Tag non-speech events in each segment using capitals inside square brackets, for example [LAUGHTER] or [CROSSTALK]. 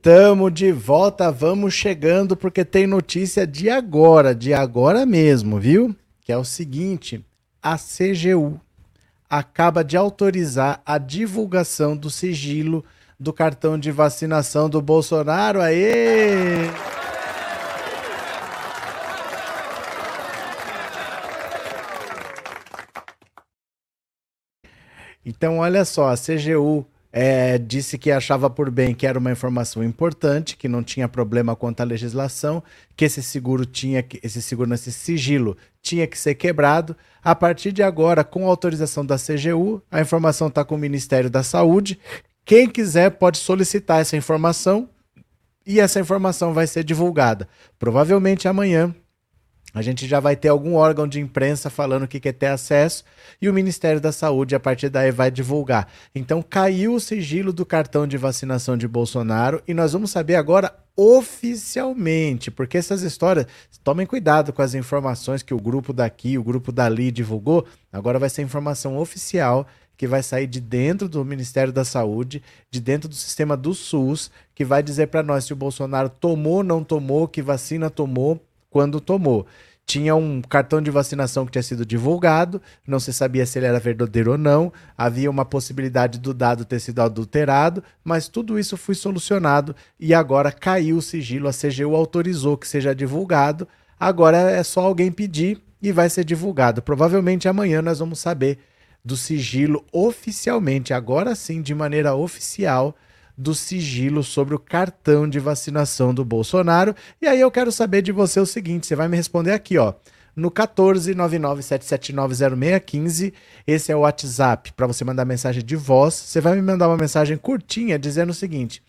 E tamo de volta, vamos chegando porque tem notícia de agora, de agora mesmo, viu? Que é o seguinte: a CGU acaba de autorizar a divulgação do sigilo do cartão de vacinação do Bolsonaro. Aê! Então, olha só, a CGU é, disse que achava por bem que era uma informação importante, que não tinha problema quanto à legislação, que esse seguro tinha que, esse seguro, esse sigilo tinha que ser quebrado. A partir de agora, com autorização da CGU, a informação está com o Ministério da Saúde. Quem quiser pode solicitar essa informação e essa informação vai ser divulgada. Provavelmente amanhã a gente já vai ter algum órgão de imprensa falando que quer ter acesso e o Ministério da Saúde, a partir daí, vai divulgar. Então, caiu o sigilo do cartão de vacinação de Bolsonaro e nós vamos saber agora oficialmente, porque essas histórias, tomem cuidado com as informações que o grupo daqui, o grupo dali divulgou, agora vai ser informação oficial que vai sair de dentro do Ministério da Saúde, de dentro do sistema do SUS, que vai dizer para nós se o Bolsonaro tomou, não tomou, que vacina tomou quando tomou. Tinha um cartão de vacinação que tinha sido divulgado, não se sabia se ele era verdadeiro ou não, havia uma possibilidade do dado ter sido adulterado, mas tudo isso foi solucionado e agora caiu o sigilo, a CGU autorizou que seja divulgado. Agora é só alguém pedir e vai ser divulgado. Provavelmente amanhã nós vamos saber do sigilo oficialmente, agora sim, de maneira oficial do sigilo sobre o cartão de vacinação do Bolsonaro. E aí eu quero saber de você o seguinte, você vai me responder aqui, ó. No 14997790615, esse é o WhatsApp para você mandar mensagem de voz. Você vai me mandar uma mensagem curtinha dizendo o seguinte: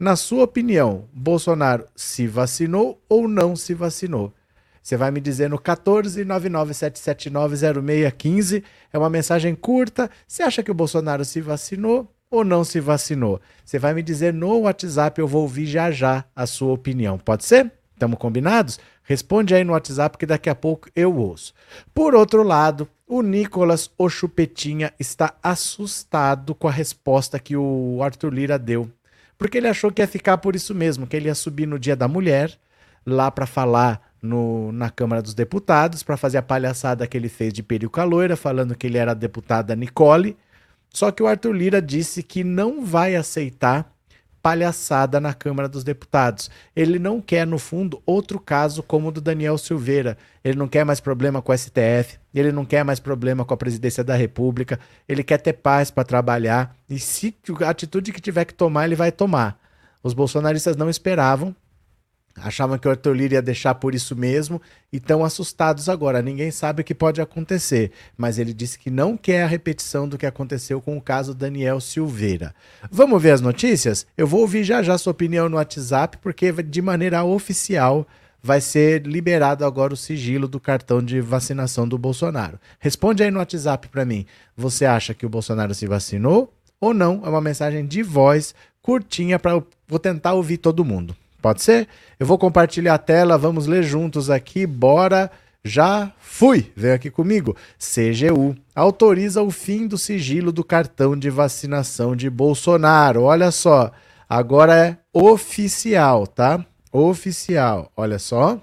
na sua opinião, Bolsonaro se vacinou ou não se vacinou? Você vai me dizer no 14997790615. É uma mensagem curta. Você acha que o Bolsonaro se vacinou ou não se vacinou? Você vai me dizer no WhatsApp, eu vou ouvir já já a sua opinião. Pode ser? Estamos combinados? Responde aí no WhatsApp que daqui a pouco eu ouço. Por outro lado, o Nicolas O Chupetinha está assustado com a resposta que o Arthur Lira deu. Porque ele achou que ia ficar por isso mesmo, que ele ia subir no Dia da Mulher, lá para falar no, na Câmara dos Deputados, para fazer a palhaçada que ele fez de peruca loira, falando que ele era a deputada Nicole só que o Arthur Lira disse que não vai aceitar palhaçada na Câmara dos Deputados. Ele não quer, no fundo, outro caso como o do Daniel Silveira. Ele não quer mais problema com o STF, ele não quer mais problema com a presidência da República, ele quer ter paz para trabalhar e se a atitude que tiver que tomar, ele vai tomar. Os bolsonaristas não esperavam Achavam que o Arthur Lira ia deixar por isso mesmo e estão assustados agora. Ninguém sabe o que pode acontecer, mas ele disse que não quer a repetição do que aconteceu com o caso Daniel Silveira. Vamos ver as notícias? Eu vou ouvir já já sua opinião no WhatsApp, porque de maneira oficial vai ser liberado agora o sigilo do cartão de vacinação do Bolsonaro. Responde aí no WhatsApp para mim. Você acha que o Bolsonaro se vacinou ou não? É uma mensagem de voz curtinha para vou tentar ouvir todo mundo. Pode ser? Eu vou compartilhar a tela, vamos ler juntos aqui. Bora! Já fui! Vem aqui comigo. CGU autoriza o fim do sigilo do cartão de vacinação de Bolsonaro. Olha só, agora é oficial, tá? Oficial. Olha só.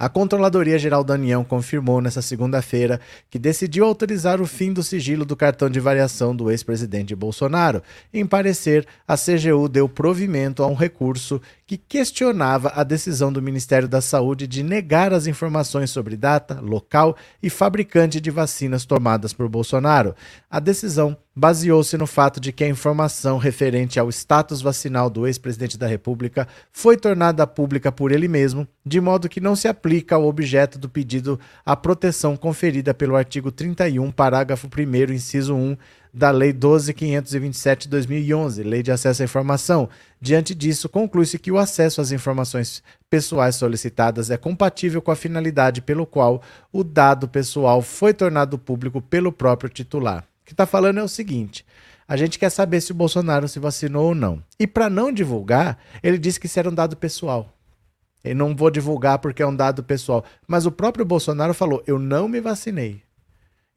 A Controladoria Geral da União confirmou nesta segunda-feira que decidiu autorizar o fim do sigilo do cartão de variação do ex-presidente Bolsonaro. Em parecer, a CGU deu provimento a um recurso que questionava a decisão do Ministério da Saúde de negar as informações sobre data, local e fabricante de vacinas tomadas por Bolsonaro. A decisão baseou-se no fato de que a informação referente ao status vacinal do ex-presidente da República foi tornada pública por ele mesmo, de modo que não se aplica ao objeto do pedido a proteção conferida pelo artigo 31, parágrafo 1, inciso 1 da Lei 12.527 de 2011, Lei de Acesso à Informação. Diante disso, conclui-se que o acesso às informações pessoais solicitadas é compatível com a finalidade pelo qual o dado pessoal foi tornado público pelo próprio titular. O que está falando é o seguinte: a gente quer saber se o Bolsonaro se vacinou ou não. E para não divulgar, ele disse que isso era um dado pessoal. Eu não vou divulgar porque é um dado pessoal. Mas o próprio Bolsonaro falou: eu não me vacinei.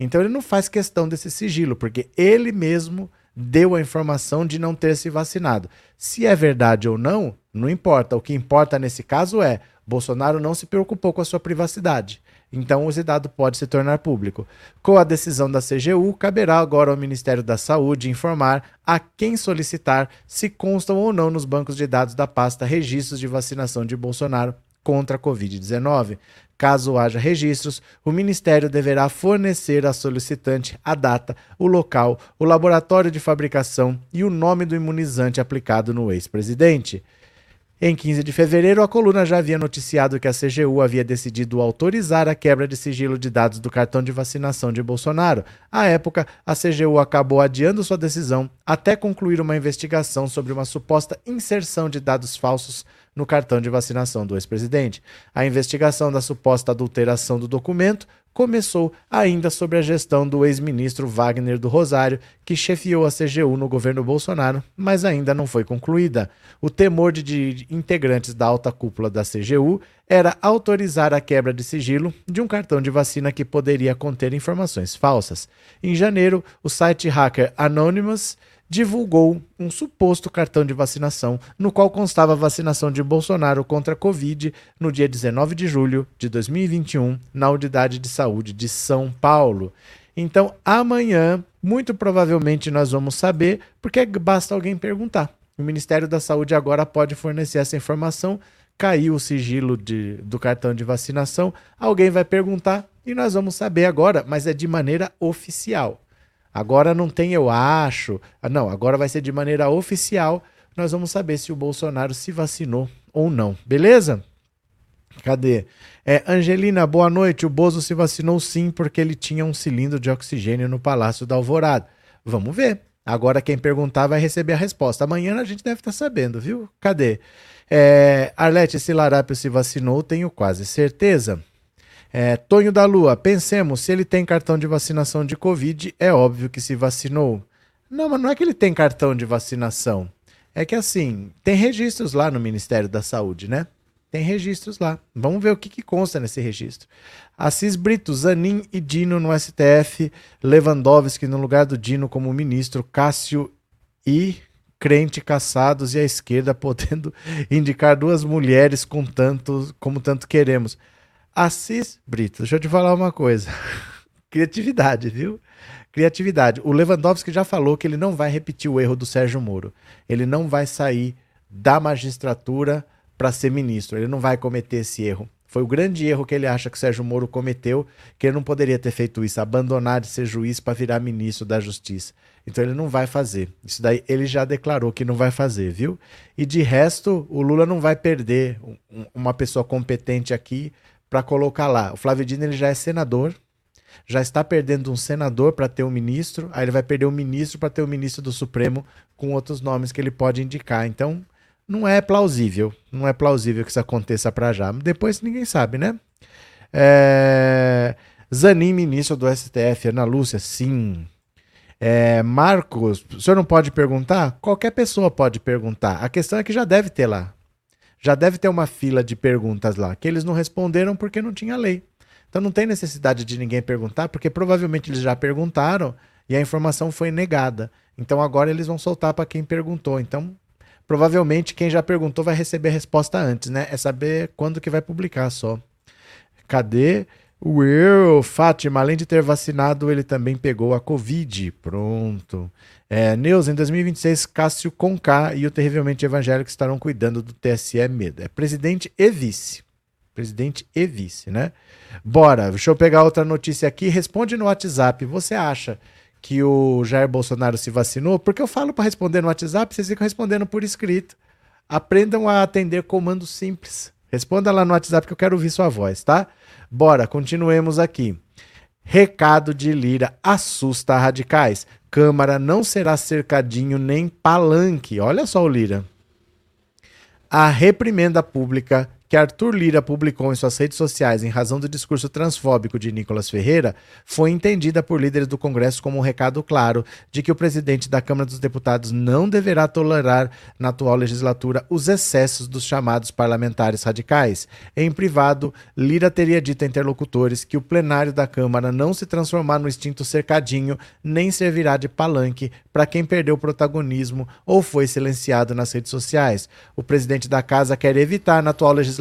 Então ele não faz questão desse sigilo, porque ele mesmo deu a informação de não ter se vacinado. Se é verdade ou não, não importa. O que importa nesse caso é Bolsonaro não se preocupou com a sua privacidade. Então, esse dado pode se tornar público. Com a decisão da CGU, caberá agora ao Ministério da Saúde informar a quem solicitar se constam ou não nos bancos de dados da pasta registros de vacinação de Bolsonaro contra a Covid-19. Caso haja registros, o Ministério deverá fornecer à solicitante a data, o local, o laboratório de fabricação e o nome do imunizante aplicado no ex-presidente. Em 15 de fevereiro, a coluna já havia noticiado que a CGU havia decidido autorizar a quebra de sigilo de dados do cartão de vacinação de Bolsonaro. À época, a CGU acabou adiando sua decisão até concluir uma investigação sobre uma suposta inserção de dados falsos no cartão de vacinação do ex-presidente. A investigação da suposta adulteração do documento começou ainda sobre a gestão do ex-ministro Wagner do Rosário, que chefiou a CGU no governo Bolsonaro, mas ainda não foi concluída. O temor de, integrantes da alta cúpula da CGU era autorizar a quebra de sigilo de um cartão de vacina que poderia conter informações falsas. Em janeiro, o site hacker Anonymous divulgou um suposto cartão de vacinação, no qual constava a vacinação de Bolsonaro contra a Covid no dia 19 de julho de 2021, na Unidade de Saúde de São Paulo. Então, amanhã, muito provavelmente, nós vamos saber, porque basta alguém perguntar. O Ministério da Saúde agora pode fornecer essa informação. Caiu o sigilo de, do cartão de vacinação, alguém vai perguntar e nós vamos saber agora, mas é de maneira oficial. Agora não tem eu acho. Ah, não, agora vai ser de maneira oficial. Nós vamos saber se o Bolsonaro se vacinou ou não. Beleza? Cadê? É, Angelina, boa noite. O Bozo se vacinou sim porque ele tinha um cilindro de oxigênio no Palácio da Alvorada. Vamos ver. Agora quem perguntar vai receber a resposta. Amanhã a gente deve estar sabendo, viu? Cadê? É, Arlete, esse larápio se vacinou, tenho quase certeza. É, Tonho da Lua, pensemos, se ele tem cartão de vacinação de Covid, é óbvio que se vacinou. Não, mas não é que ele tem cartão de vacinação. É que assim, tem registros lá no Ministério da Saúde, né? Tem registros lá. Vamos ver o que, que consta nesse registro. Assis Brito, Zanin e Dino no STF, Lewandowski no lugar do Dino como ministro, Cássio e crente caçados e a esquerda [LAUGHS] podendo indicar duas mulheres com tanto como tanto queremos. Assis Brito, deixa eu te falar uma coisa. [LAUGHS] Criatividade, viu? Criatividade. O Lewandowski já falou que ele não vai repetir o erro do Sérgio Moro. Ele não vai sair da magistratura para ser ministro. Ele não vai cometer esse erro. Foi o grande erro que ele acha que o Sérgio Moro cometeu, que ele não poderia ter feito isso, abandonar de ser juiz para virar ministro da Justiça. Então ele não vai fazer. Isso daí ele já declarou que não vai fazer, viu? E de resto, o Lula não vai perder uma pessoa competente aqui para colocar lá. O Flávio Dino ele já é senador, já está perdendo um senador para ter um ministro, aí ele vai perder um ministro para ter um ministro do Supremo com outros nomes que ele pode indicar. Então, não é plausível, não é plausível que isso aconteça para já. Depois ninguém sabe, né? É... Zanin, ministro do STF, Ana Lúcia, sim. É, Marcos, o senhor não pode perguntar? Qualquer pessoa pode perguntar. A questão é que já deve ter lá já deve ter uma fila de perguntas lá, que eles não responderam porque não tinha lei. Então não tem necessidade de ninguém perguntar, porque provavelmente eles já perguntaram e a informação foi negada. Então agora eles vão soltar para quem perguntou. Então provavelmente quem já perguntou vai receber a resposta antes, né? É saber quando que vai publicar só. Cadê? Will, Fátima, além de ter vacinado, ele também pegou a Covid. Pronto. É, Neus, em 2026, Cássio Conká e o terrivelmente evangélico estarão cuidando do TSE Medo. É presidente e vice. Presidente e vice, né? Bora, deixa eu pegar outra notícia aqui. Responde no WhatsApp. Você acha que o Jair Bolsonaro se vacinou? Porque eu falo para responder no WhatsApp, vocês ficam respondendo por escrito. Aprendam a atender comandos simples. Responda lá no WhatsApp que eu quero ouvir sua voz, tá? Bora, continuemos aqui. Recado de Lira assusta radicais. Câmara não será cercadinho nem palanque. Olha só o Lira. A reprimenda pública que Arthur Lira publicou em suas redes sociais em razão do discurso transfóbico de Nicolas Ferreira foi entendida por líderes do Congresso como um recado claro de que o presidente da Câmara dos Deputados não deverá tolerar na atual legislatura os excessos dos chamados parlamentares radicais. Em privado, Lira teria dito a interlocutores que o plenário da Câmara não se transformar no extinto cercadinho nem servirá de palanque para quem perdeu protagonismo ou foi silenciado nas redes sociais. O presidente da casa quer evitar, na atual legislatura,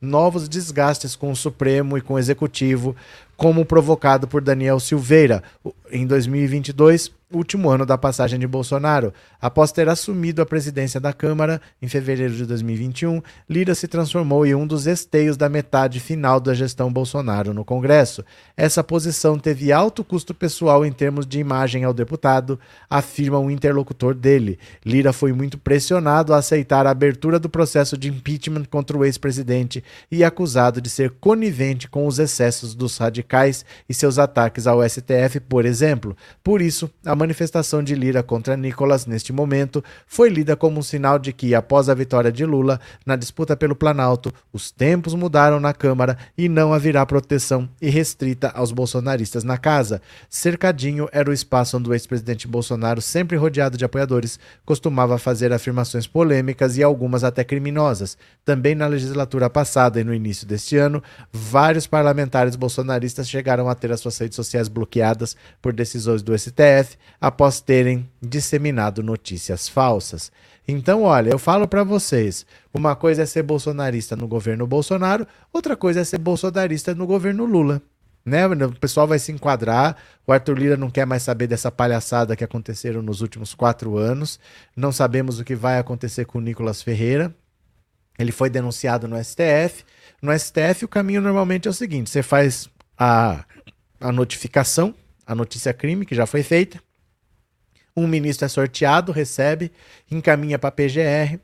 novos desgastes com o Supremo e com o Executivo, como provocado por Daniel Silveira. Em 2022, último ano da passagem de Bolsonaro. Após ter assumido a presidência da Câmara em fevereiro de 2021, Lira se transformou em um dos esteios da metade final da gestão Bolsonaro no Congresso. Essa posição teve alto custo pessoal em termos de imagem ao deputado, afirma um interlocutor dele. Lira foi muito pressionado a aceitar a abertura do processo de impeachment contra o ex-presidente e acusado de ser conivente com os excessos dos radicais e seus ataques ao STF, por exemplo. Por isso, a manifestação de Lira contra Nicolas neste momento foi lida como um sinal de que, após a vitória de Lula na disputa pelo Planalto, os tempos mudaram na Câmara e não haverá proteção irrestrita aos bolsonaristas na casa. Cercadinho era o espaço onde o ex-presidente Bolsonaro, sempre rodeado de apoiadores, costumava fazer afirmações polêmicas e algumas até criminosas. Também na legislatura passada e no início deste ano, vários parlamentares bolsonaristas chegaram a ter as suas redes sociais bloqueadas por decisões do STF, após terem disseminado notícias falsas. Então, olha, eu falo para vocês, uma coisa é ser bolsonarista no governo Bolsonaro, outra coisa é ser bolsonarista no governo Lula. Né? O pessoal vai se enquadrar. O Arthur Lira não quer mais saber dessa palhaçada que aconteceram nos últimos quatro anos. Não sabemos o que vai acontecer com o Nicolas Ferreira. Ele foi denunciado no STF. No STF, o caminho normalmente é o seguinte: você faz a, a notificação, a notícia crime que já foi feita. Um ministro é sorteado, recebe, encaminha para a PGR.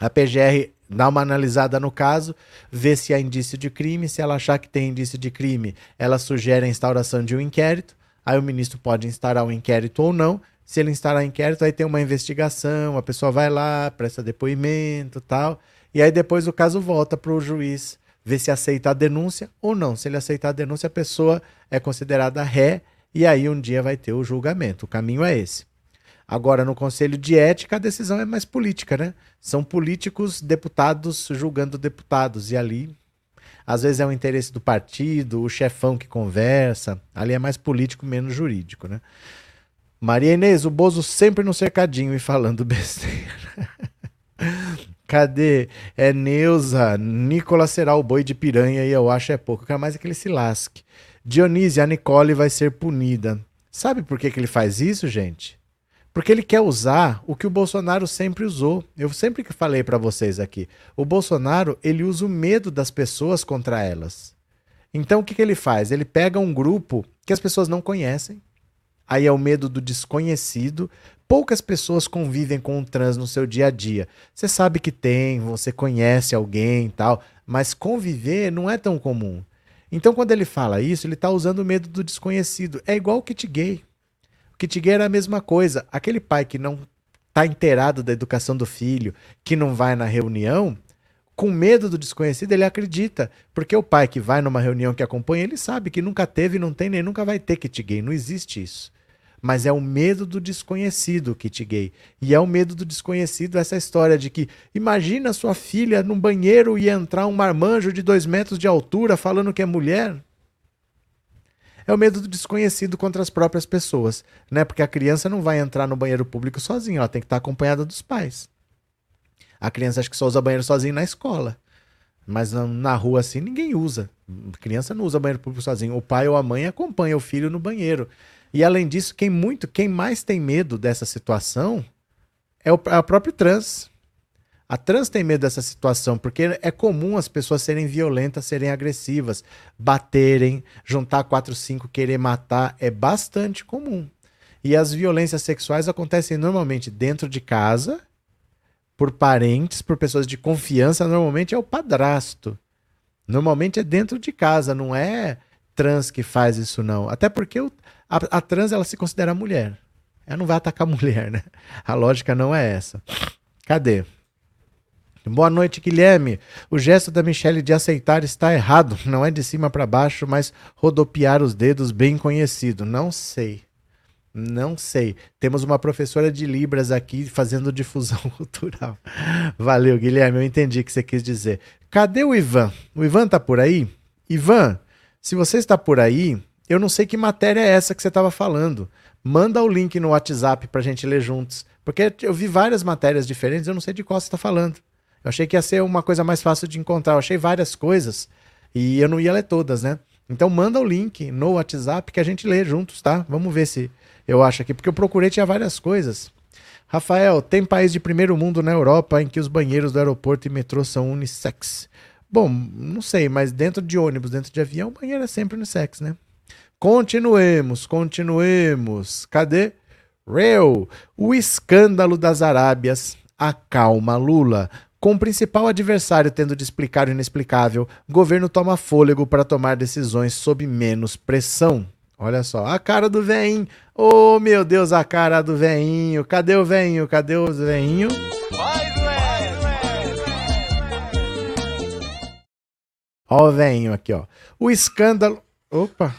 A PGR dá uma analisada no caso, vê se há indício de crime. Se ela achar que tem indício de crime, ela sugere a instauração de um inquérito. Aí o ministro pode instaurar um inquérito ou não. Se ele instaurar inquérito, aí tem uma investigação, a pessoa vai lá, presta depoimento tal. E aí depois o caso volta para o juiz ver se aceita a denúncia ou não. Se ele aceitar a denúncia, a pessoa é considerada ré e aí um dia vai ter o julgamento. O caminho é esse. Agora, no Conselho de Ética, a decisão é mais política, né? São políticos, deputados julgando deputados. E ali, às vezes, é o interesse do partido, o chefão que conversa. Ali é mais político, menos jurídico, né? Maria Inês, o Bozo sempre no cercadinho e falando [LAUGHS] besteira. Cadê? É Neuza. Nicolas será o boi de piranha e eu acho é pouco. Eu quero mais é que ele se lasque. Dionísio, a Nicole vai ser punida. Sabe por que, que ele faz isso, gente? Porque ele quer usar o que o Bolsonaro sempre usou. Eu sempre que falei para vocês aqui. O Bolsonaro, ele usa o medo das pessoas contra elas. Então o que, que ele faz? Ele pega um grupo que as pessoas não conhecem. Aí é o medo do desconhecido. Poucas pessoas convivem com o trans no seu dia a dia. Você sabe que tem, você conhece alguém e tal, mas conviver não é tão comum. Então, quando ele fala isso, ele está usando o medo do desconhecido. É igual o kit gay. O kit gay era a mesma coisa. Aquele pai que não está inteirado da educação do filho, que não vai na reunião, com medo do desconhecido, ele acredita. Porque o pai que vai numa reunião que acompanha, ele sabe que nunca teve, não tem nem nunca vai ter kit gay. Não existe isso mas é o medo do desconhecido, kit gay. E é o medo do desconhecido essa história de que imagina sua filha num banheiro e entrar um marmanjo de dois metros de altura falando que é mulher. É o medo do desconhecido contra as próprias pessoas, né? Porque a criança não vai entrar no banheiro público sozinha, ela tem que estar acompanhada dos pais. A criança acha que só usa banheiro sozinho na escola. Mas na rua assim ninguém usa. A criança não usa banheiro público sozinho. O pai ou a mãe acompanha o filho no banheiro. E além disso, quem muito, quem mais tem medo dessa situação é o é a próprio trans. A trans tem medo dessa situação porque é comum as pessoas serem violentas, serem agressivas, baterem, juntar quatro, cinco, querer matar, é bastante comum. E as violências sexuais acontecem normalmente dentro de casa, por parentes, por pessoas de confiança, normalmente é o padrasto. Normalmente é dentro de casa, não é trans que faz isso não. Até porque o, a, a trans ela se considera mulher. Ela não vai atacar [LAUGHS] mulher, né? A lógica não é essa. Cadê? Boa noite, Guilherme. O gesto da Michelle de aceitar está errado. Não é de cima para baixo, mas rodopiar os dedos bem conhecido. Não sei. Não sei. Temos uma professora de Libras aqui fazendo difusão [LAUGHS] cultural. Valeu, Guilherme. Eu entendi o que você quis dizer. Cadê o Ivan? O Ivan tá por aí? Ivan, se você está por aí, eu não sei que matéria é essa que você estava falando. Manda o link no WhatsApp para a gente ler juntos. Porque eu vi várias matérias diferentes, eu não sei de qual você está falando. Eu achei que ia ser uma coisa mais fácil de encontrar. Eu achei várias coisas e eu não ia ler todas, né? Então manda o link no WhatsApp que a gente lê juntos, tá? Vamos ver se eu acho aqui, porque eu procurei tinha várias coisas. Rafael, tem país de primeiro mundo na Europa em que os banheiros do aeroporto e metrô são unissex. Bom, não sei, mas dentro de ônibus, dentro de avião, o banheiro é sempre unissex, né? Continuemos, continuemos. Cadê? Real, o escândalo das Arábias acalma Lula. Com o principal adversário tendo de explicar o inexplicável, governo toma fôlego para tomar decisões sob menos pressão. Olha só, a cara do veinho. Oh, meu Deus, a cara do veinho. Cadê o veinho? Cadê o veinho? Ó o veinho aqui, ó. O escândalo... Opa,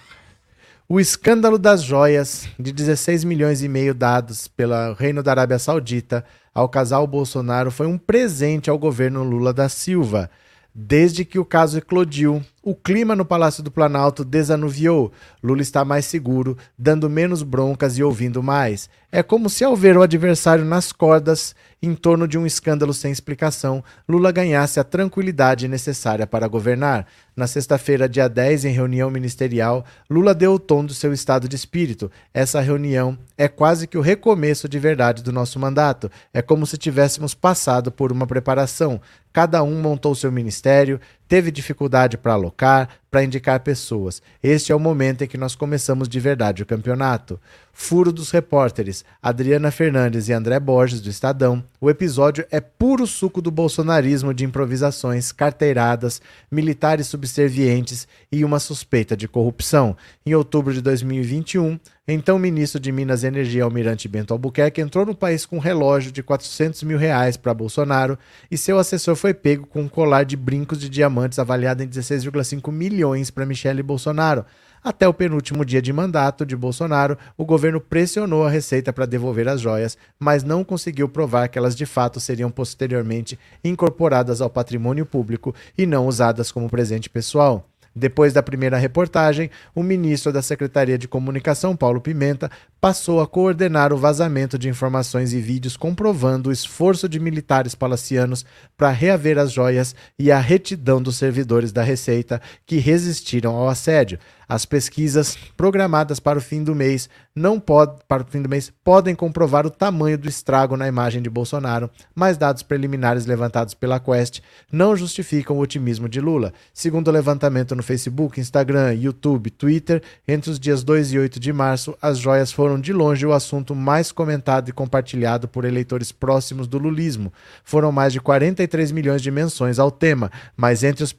o escândalo das joias de 16 milhões e meio dados pelo Reino da Arábia Saudita ao casal Bolsonaro foi um presente ao governo Lula da Silva. Desde que o caso eclodiu, o clima no Palácio do Planalto desanuviou. Lula está mais seguro, dando menos broncas e ouvindo mais. É como se, ao ver o adversário nas cordas, em torno de um escândalo sem explicação, Lula ganhasse a tranquilidade necessária para governar. Na sexta-feira, dia 10, em reunião ministerial, Lula deu o tom do seu estado de espírito. Essa reunião é quase que o recomeço de verdade do nosso mandato. É como se tivéssemos passado por uma preparação. Cada um montou seu ministério, teve dificuldade para alocar, para indicar pessoas. Este é o momento em que nós começamos de verdade o campeonato. Furo dos repórteres Adriana Fernandes e André Borges, do Estadão. O episódio é puro suco do bolsonarismo de improvisações, carteiradas, militares subservientes e uma suspeita de corrupção. Em outubro de 2021, então ministro de Minas e Energia, Almirante Bento Albuquerque, entrou no país com um relógio de 400 mil reais para Bolsonaro e seu assessor foi pego com um colar de brincos de diamantes avaliado em 16,5 milhões para Michele Bolsonaro. Até o penúltimo dia de mandato de Bolsonaro, o governo pressionou a Receita para devolver as joias, mas não conseguiu provar que elas de fato seriam posteriormente incorporadas ao patrimônio público e não usadas como presente pessoal. Depois da primeira reportagem, o ministro da Secretaria de Comunicação, Paulo Pimenta, passou a coordenar o vazamento de informações e vídeos comprovando o esforço de militares palacianos para reaver as joias e a retidão dos servidores da Receita que resistiram ao assédio. As pesquisas programadas para o fim do mês não pod, para o fim do mês podem comprovar o tamanho do estrago na imagem de Bolsonaro, mas dados preliminares levantados pela Quest não justificam o otimismo de Lula. Segundo o levantamento no Facebook, Instagram, YouTube, Twitter, entre os dias 2 e 8 de março, as joias foram de longe o assunto mais comentado e compartilhado por eleitores próximos do lulismo. Foram mais de 43 milhões de menções ao tema, mas entre os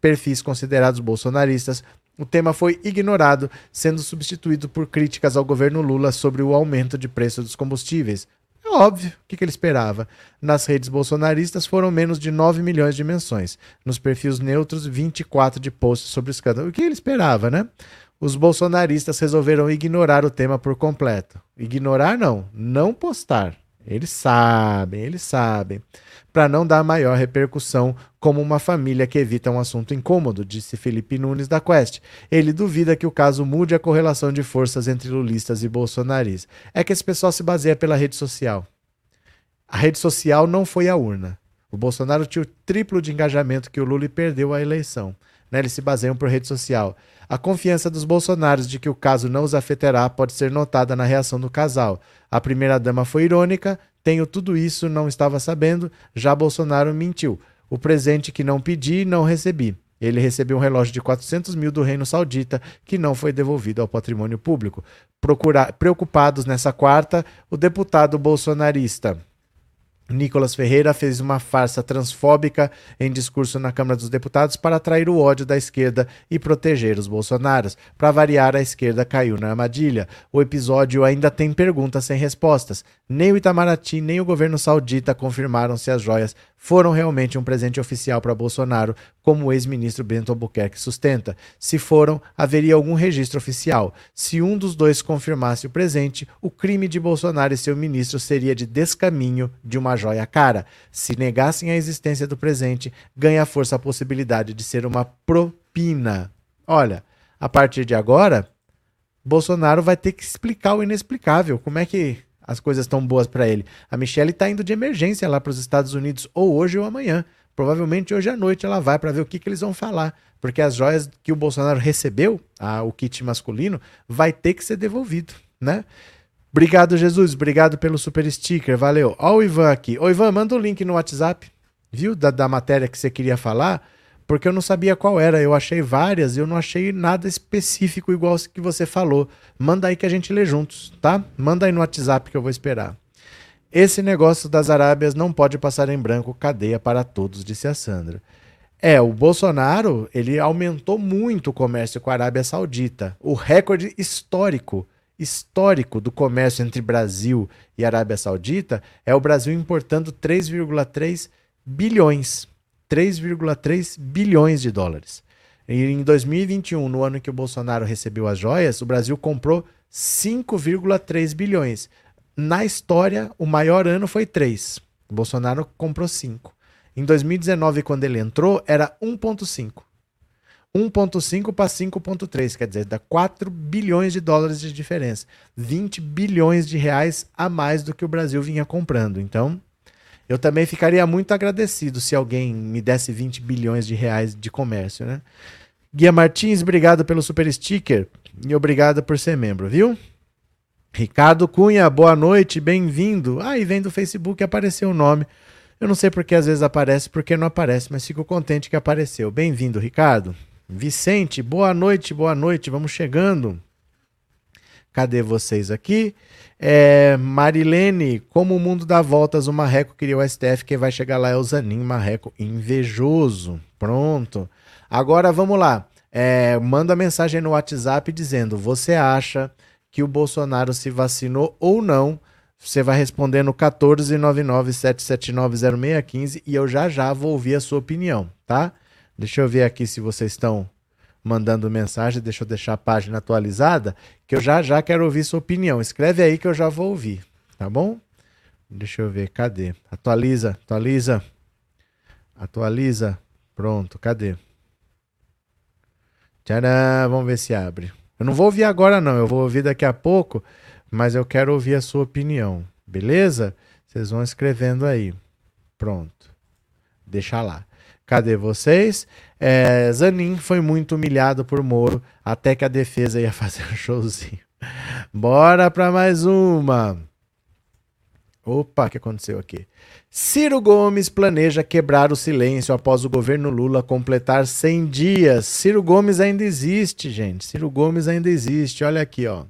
perfis considerados bolsonaristas, o tema foi ignorado, sendo substituído por críticas ao governo Lula sobre o aumento de preço dos combustíveis. É óbvio, o que, ele esperava? Nas redes bolsonaristas foram menos de 9 milhões de menções. Nos perfis neutros, 24 de posts sobre o escândalo. O que ele esperava, né? Os bolsonaristas resolveram ignorar o tema por completo. Ignorar não, não postar. Eles sabem, eles sabem para não dar maior repercussão como uma família que evita um assunto incômodo, disse Felipe Nunes da Quest. Ele duvida que o caso mude a correlação de forças entre lulistas e bolsonaristas. É que esse pessoal se baseia pela rede social. A rede social não foi a urna. O Bolsonaro tinha o triplo de engajamento que o Lula e perdeu a eleição. Né? Eles se baseiam por rede social. A confiança dos bolsonaros de que o caso não os afetará pode ser notada na reação do casal. A primeira-dama foi irônica, tenho tudo isso, não estava sabendo. Já Bolsonaro mentiu. O presente que não pedi, não recebi. Ele recebeu um relógio de 400 mil do Reino Saudita que não foi devolvido ao patrimônio público. Procura... Preocupados nessa quarta, o deputado bolsonarista Nicolas Ferreira fez uma farsa transfóbica em discurso na Câmara dos Deputados para atrair o ódio da esquerda e proteger os bolsonaros. Para variar, a esquerda caiu na armadilha. O episódio ainda tem perguntas sem respostas. Nem o Itamaraty, nem o governo saudita confirmaram se as joias foram realmente um presente oficial para Bolsonaro, como o ex-ministro Bento Albuquerque sustenta. Se foram, haveria algum registro oficial. Se um dos dois confirmasse o presente, o crime de Bolsonaro e seu ministro seria de descaminho de uma joia cara. Se negassem a existência do presente, ganha força a possibilidade de ser uma propina. Olha, a partir de agora, Bolsonaro vai ter que explicar o inexplicável. Como é que as coisas estão boas para ele? A Michelle está indo de emergência lá para os Estados Unidos, ou hoje ou amanhã. Provavelmente hoje à noite ela vai para ver o que, que eles vão falar. Porque as joias que o Bolsonaro recebeu, a, o kit masculino, vai ter que ser devolvido, né? Obrigado, Jesus. Obrigado pelo super sticker. Valeu. Ó o Ivan aqui. Ô, Ivan, manda o um link no WhatsApp, viu? Da, da matéria que você queria falar, porque eu não sabia qual era. Eu achei várias e eu não achei nada específico igual que você falou. Manda aí que a gente lê juntos, tá? Manda aí no WhatsApp que eu vou esperar. Esse negócio das Arábias não pode passar em branco, cadeia para todos, disse a Sandra. É, o Bolsonaro, ele aumentou muito o comércio com a Arábia Saudita. O recorde histórico histórico do comércio entre Brasil e Arábia Saudita é o Brasil importando 3,3 bilhões. 3,3 bilhões de dólares. E em 2021, no ano que o Bolsonaro recebeu as joias, o Brasil comprou 5,3 bilhões. Na história, o maior ano foi 3. O Bolsonaro comprou 5. Em 2019, quando ele entrou, era 1,5. 1,5 para 5,3, quer dizer, dá 4 bilhões de dólares de diferença. 20 bilhões de reais a mais do que o Brasil vinha comprando. Então, eu também ficaria muito agradecido se alguém me desse 20 bilhões de reais de comércio, né? Guia Martins, obrigado pelo super sticker e obrigado por ser membro, viu? Ricardo Cunha, boa noite, bem-vindo. Ah, e vem do Facebook apareceu o nome. Eu não sei porque às vezes aparece, porque não aparece, mas fico contente que apareceu. Bem-vindo, Ricardo. Vicente, boa noite, boa noite, vamos chegando. Cadê vocês aqui? É, Marilene, como o mundo dá voltas, o Marreco queria o STF, quem vai chegar lá é o Zanin Marreco, invejoso. Pronto. Agora vamos lá. É, manda mensagem no WhatsApp dizendo: você acha que o Bolsonaro se vacinou ou não? Você vai responder no 14997790615 e eu já já vou ouvir a sua opinião, tá? Deixa eu ver aqui se vocês estão mandando mensagem. Deixa eu deixar a página atualizada, que eu já já quero ouvir sua opinião. Escreve aí que eu já vou ouvir, tá bom? Deixa eu ver, cadê? Atualiza, atualiza. Atualiza. Pronto, cadê? Tcharam, vamos ver se abre. Eu não vou ouvir agora não, eu vou ouvir daqui a pouco, mas eu quero ouvir a sua opinião, beleza? Vocês vão escrevendo aí. Pronto. Deixa lá. Cadê vocês? É, Zanin foi muito humilhado por Moro até que a defesa ia [LAUGHS] fazer um showzinho. Bora para mais uma. Opa, o que aconteceu aqui? Ciro Gomes planeja quebrar o silêncio após o governo Lula completar 100 dias. Ciro Gomes ainda existe, gente. Ciro Gomes ainda existe. Olha aqui, ó.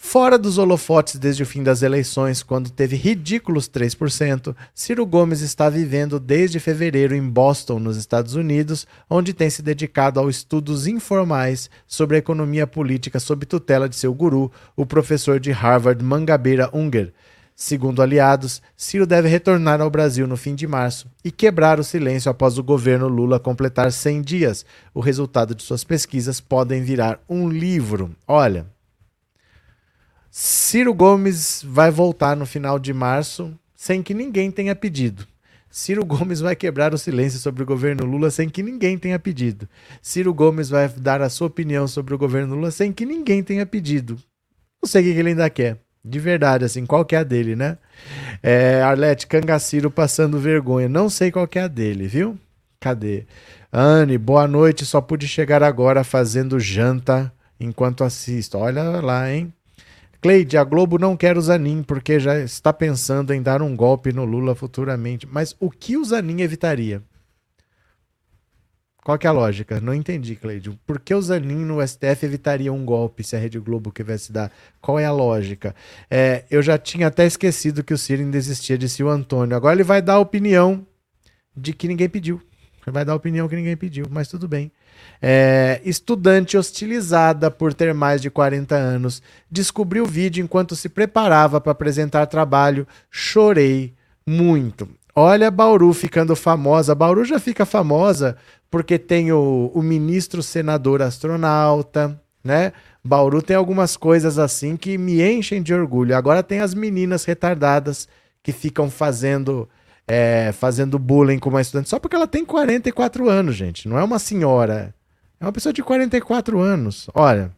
Fora dos holofotes desde o fim das eleições, quando teve ridículos 3%, Ciro Gomes está vivendo desde fevereiro em Boston, nos Estados Unidos, onde tem se dedicado a estudos informais sobre a economia política sob tutela de seu guru, o professor de Harvard Mangabeira Unger. Segundo aliados, Ciro deve retornar ao Brasil no fim de março e quebrar o silêncio após o governo Lula completar 100 dias. O resultado de suas pesquisas podem virar um livro. Olha, Ciro Gomes vai voltar no final de março sem que ninguém tenha pedido. Ciro Gomes vai quebrar o silêncio sobre o governo Lula sem que ninguém tenha pedido. Ciro Gomes vai dar a sua opinião sobre o governo Lula sem que ninguém tenha pedido. Não sei o que ele ainda quer. De verdade, assim, qual que é a dele, né? É, Arlete Cangaciro passando vergonha. Não sei qual que é a dele, viu? Cadê? Anne, boa noite. Só pude chegar agora fazendo janta enquanto assisto. Olha lá, hein? Cleide, a Globo não quer o Zanin porque já está pensando em dar um golpe no Lula futuramente. Mas o que o Zanin evitaria? Qual que é a lógica? Não entendi, Cleidio. Por que o Zanin no STF evitaria um golpe se a Rede Globo quisesse dar? Qual é a lógica? É, eu já tinha até esquecido que o Ciro ainda existia, disse o Antônio. Agora ele vai dar a opinião de que ninguém pediu. Ele vai dar a opinião que ninguém pediu, mas tudo bem. É, estudante hostilizada por ter mais de 40 anos, descobriu o vídeo enquanto se preparava para apresentar trabalho. Chorei muito. Olha Bauru ficando famosa. Bauru já fica famosa porque tem o, o ministro senador astronauta, né? Bauru tem algumas coisas assim que me enchem de orgulho. Agora tem as meninas retardadas que ficam fazendo é, fazendo bullying com uma estudante só porque ela tem 44 anos, gente. Não é uma senhora. É uma pessoa de 44 anos. Olha,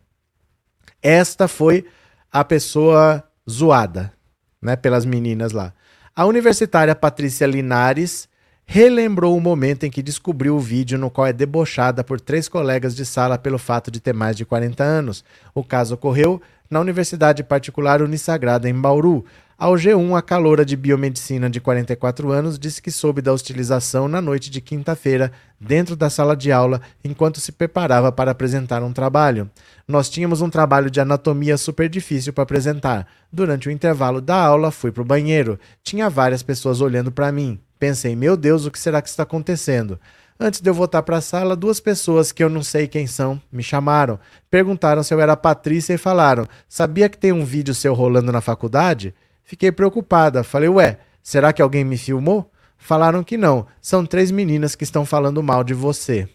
esta foi a pessoa zoada, né, pelas meninas lá. A universitária Patrícia Linares relembrou o momento em que descobriu o vídeo no qual é debochada por três colegas de sala pelo fato de ter mais de 40 anos. O caso ocorreu na Universidade Particular Unisagrada em Bauru. Ao G1, a caloura de biomedicina de 44 anos disse que soube da hostilização na noite de quinta-feira, dentro da sala de aula, enquanto se preparava para apresentar um trabalho. Nós tínhamos um trabalho de anatomia super difícil para apresentar. Durante o intervalo da aula, fui para o banheiro. Tinha várias pessoas olhando para mim. Pensei, meu Deus, o que será que está acontecendo? Antes de eu voltar para a sala, duas pessoas que eu não sei quem são me chamaram. Perguntaram se eu era Patrícia e falaram: Sabia que tem um vídeo seu rolando na faculdade? Fiquei preocupada. Falei, ué, será que alguém me filmou? Falaram que não. São três meninas que estão falando mal de você.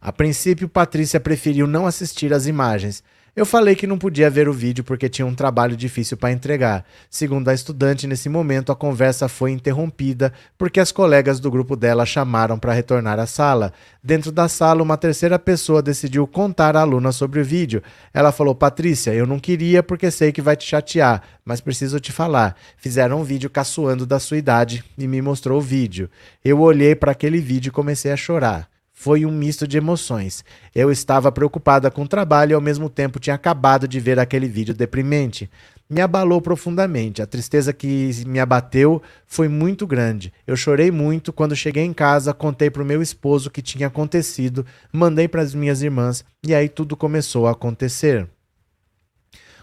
A princípio, Patrícia preferiu não assistir às imagens. Eu falei que não podia ver o vídeo porque tinha um trabalho difícil para entregar. Segundo a estudante, nesse momento a conversa foi interrompida porque as colegas do grupo dela chamaram para retornar à sala. Dentro da sala, uma terceira pessoa decidiu contar à aluna sobre o vídeo. Ela falou: Patrícia, eu não queria porque sei que vai te chatear, mas preciso te falar. Fizeram um vídeo caçoando da sua idade e me mostrou o vídeo. Eu olhei para aquele vídeo e comecei a chorar. Foi um misto de emoções. Eu estava preocupada com o trabalho e ao mesmo tempo tinha acabado de ver aquele vídeo deprimente. Me abalou profundamente. A tristeza que me abateu foi muito grande. Eu chorei muito quando cheguei em casa, contei para o meu esposo o que tinha acontecido, mandei para as minhas irmãs e aí tudo começou a acontecer.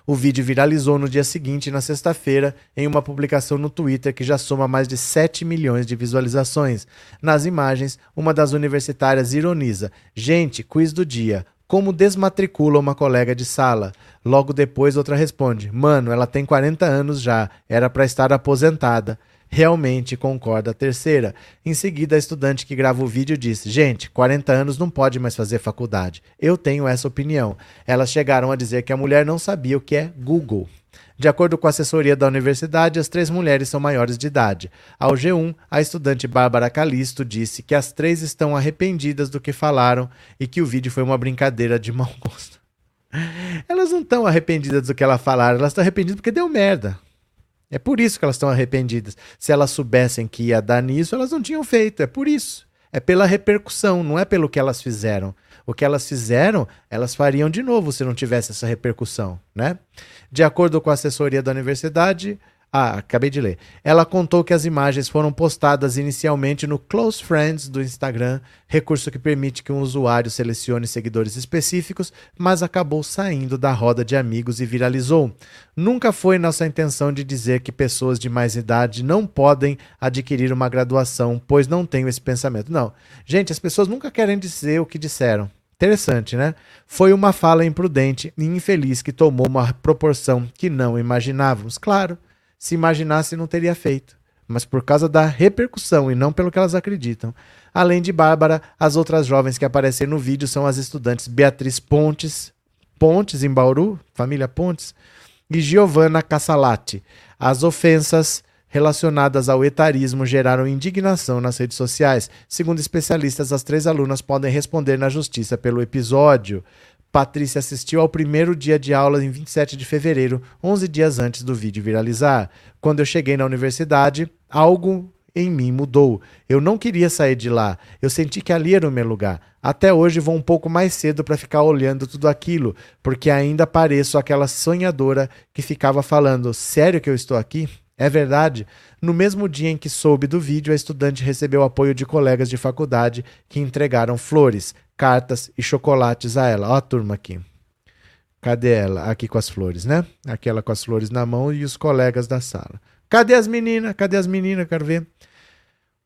O vídeo viralizou no dia seguinte, na sexta-feira, em uma publicação no Twitter que já soma mais de 7 milhões de visualizações. Nas imagens, uma das universitárias ironiza: Gente, quiz do dia. Como desmatricula uma colega de sala? Logo depois, outra responde: Mano, ela tem 40 anos já, era para estar aposentada. Realmente concorda a terceira. Em seguida, a estudante que grava o vídeo disse: Gente, 40 anos não pode mais fazer faculdade. Eu tenho essa opinião. Elas chegaram a dizer que a mulher não sabia o que é Google. De acordo com a assessoria da universidade, as três mulheres são maiores de idade. Ao G1, a estudante Bárbara Calisto disse que as três estão arrependidas do que falaram e que o vídeo foi uma brincadeira de mau gosto. [LAUGHS] Elas não estão arrependidas do que elas falaram, elas estão arrependidas porque deu merda. É por isso que elas estão arrependidas. Se elas soubessem que ia dar nisso, elas não tinham feito. É por isso. É pela repercussão, não é pelo que elas fizeram. O que elas fizeram, elas fariam de novo se não tivesse essa repercussão, né? De acordo com a assessoria da universidade, ah, acabei de ler. Ela contou que as imagens foram postadas inicialmente no Close Friends do Instagram, recurso que permite que um usuário selecione seguidores específicos, mas acabou saindo da roda de amigos e viralizou. Nunca foi nossa intenção de dizer que pessoas de mais idade não podem adquirir uma graduação, pois não tenho esse pensamento. Não. Gente, as pessoas nunca querem dizer o que disseram. Interessante, né? Foi uma fala imprudente e infeliz que tomou uma proporção que não imaginávamos. Claro se imaginasse não teria feito, mas por causa da repercussão e não pelo que elas acreditam. Além de Bárbara, as outras jovens que aparecem no vídeo são as estudantes Beatriz Pontes, Pontes em Bauru, família Pontes, e Giovanna Cassalati. As ofensas relacionadas ao etarismo geraram indignação nas redes sociais. Segundo especialistas, as três alunas podem responder na justiça pelo episódio. Patrícia assistiu ao primeiro dia de aula em 27 de fevereiro, 11 dias antes do vídeo viralizar. Quando eu cheguei na universidade, algo em mim mudou. Eu não queria sair de lá. Eu senti que ali era o meu lugar. Até hoje vou um pouco mais cedo para ficar olhando tudo aquilo, porque ainda pareço aquela sonhadora que ficava falando: "Sério que eu estou aqui?" É verdade. No mesmo dia em que soube do vídeo, a estudante recebeu apoio de colegas de faculdade que entregaram flores, cartas e chocolates a ela. Ó a turma aqui. Cadê ela? Aqui com as flores, né? Aquela com as flores na mão e os colegas da sala. Cadê as meninas? Cadê as meninas? Quero ver.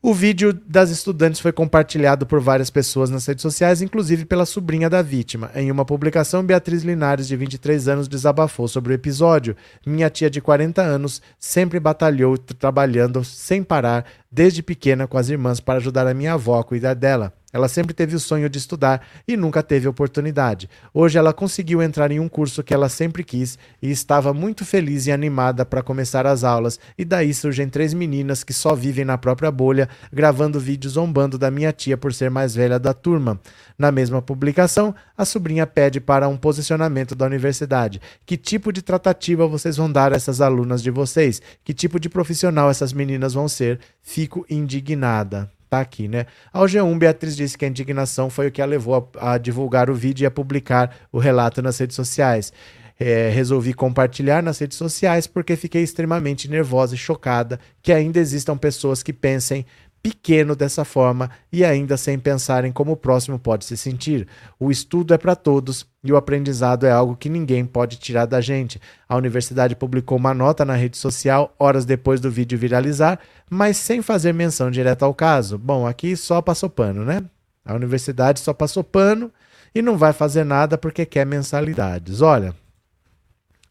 O vídeo das estudantes foi compartilhado por várias pessoas nas redes sociais, inclusive pela sobrinha da vítima. Em uma publicação, Beatriz Linares, de 23 anos, desabafou sobre o episódio. Minha tia de 40 anos sempre batalhou trabalhando sem parar desde pequena com as irmãs para ajudar a minha avó a cuidar dela. Ela sempre teve o sonho de estudar e nunca teve oportunidade. Hoje ela conseguiu entrar em um curso que ela sempre quis e estava muito feliz e animada para começar as aulas. E daí surgem três meninas que só vivem na própria bolha, gravando vídeos zombando da minha tia por ser mais velha da turma. Na mesma publicação, a sobrinha pede para um posicionamento da universidade. Que tipo de tratativa vocês vão dar a essas alunas de vocês? Que tipo de profissional essas meninas vão ser? Fico indignada tá aqui, né? Ao G1, Beatriz disse que a indignação foi o que a levou a, a divulgar o vídeo e a publicar o relato nas redes sociais. É, resolvi compartilhar nas redes sociais porque fiquei extremamente nervosa e chocada que ainda existam pessoas que pensem pequeno dessa forma e ainda sem pensar em como o próximo pode se sentir. O estudo é para todos e o aprendizado é algo que ninguém pode tirar da gente. A universidade publicou uma nota na rede social horas depois do vídeo viralizar, mas sem fazer menção direta ao caso. Bom, aqui só passou pano, né? A universidade só passou pano e não vai fazer nada porque quer mensalidades. Olha,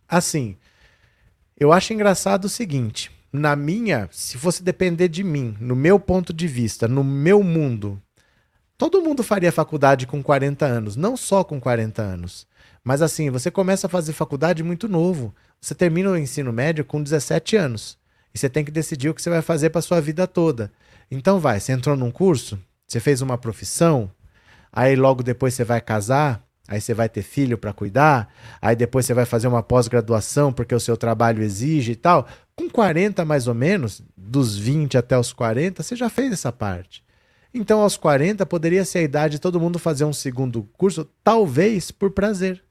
assim, eu acho engraçado o seguinte na minha, se fosse depender de mim, no meu ponto de vista, no meu mundo, todo mundo faria faculdade com 40 anos, não só com 40 anos. Mas assim, você começa a fazer faculdade muito novo. Você termina o ensino médio com 17 anos. E você tem que decidir o que você vai fazer para sua vida toda. Então vai, você entrou num curso, você fez uma profissão, aí logo depois você vai casar, Aí você vai ter filho para cuidar, aí depois você vai fazer uma pós-graduação porque o seu trabalho exige e tal. Com 40 mais ou menos, dos 20 até os 40, você já fez essa parte. Então, aos 40, poderia ser a idade de todo mundo fazer um segundo curso, talvez por prazer.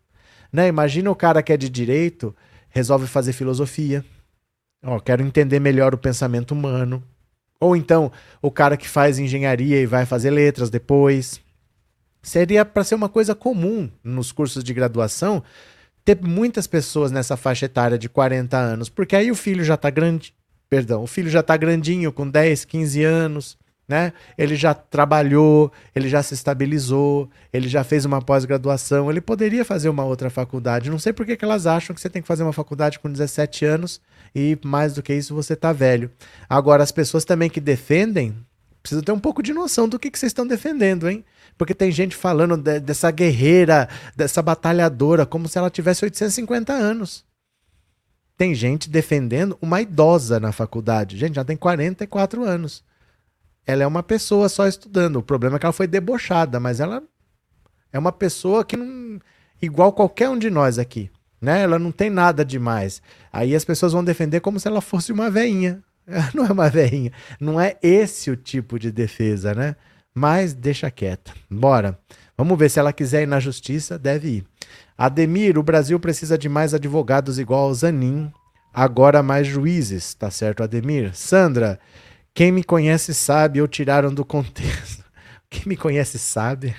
Né? Imagina o cara que é de direito, resolve fazer filosofia. Ó, quero entender melhor o pensamento humano. Ou então, o cara que faz engenharia e vai fazer letras depois seria para ser uma coisa comum nos cursos de graduação ter muitas pessoas nessa faixa etária de 40 anos, porque aí o filho já está grande, perdão, o filho já está grandinho, com 10, 15 anos, né? Ele já trabalhou, ele já se estabilizou, ele já fez uma pós-graduação, ele poderia fazer uma outra faculdade. Não sei por que, que elas acham que você tem que fazer uma faculdade com 17 anos e mais do que isso você está velho. Agora, as pessoas também que defendem precisam ter um pouco de noção do que, que vocês estão defendendo, hein? Porque tem gente falando de, dessa guerreira, dessa batalhadora, como se ela tivesse 850 anos. Tem gente defendendo uma idosa na faculdade. Gente, já tem 44 anos. Ela é uma pessoa só estudando. O problema é que ela foi debochada, mas ela é uma pessoa que não. igual qualquer um de nós aqui. Né? Ela não tem nada demais. Aí as pessoas vão defender como se ela fosse uma veinha. [LAUGHS] Não é uma veinha. Não é esse o tipo de defesa, né? Mas deixa quieta. Bora. Vamos ver se ela quiser ir na justiça, deve ir. Ademir, o Brasil precisa de mais advogados igual ao Zanin, agora mais juízes, tá certo, Ademir? Sandra, quem me conhece sabe ou tiraram do contexto. [LAUGHS] Quem me conhece sabe.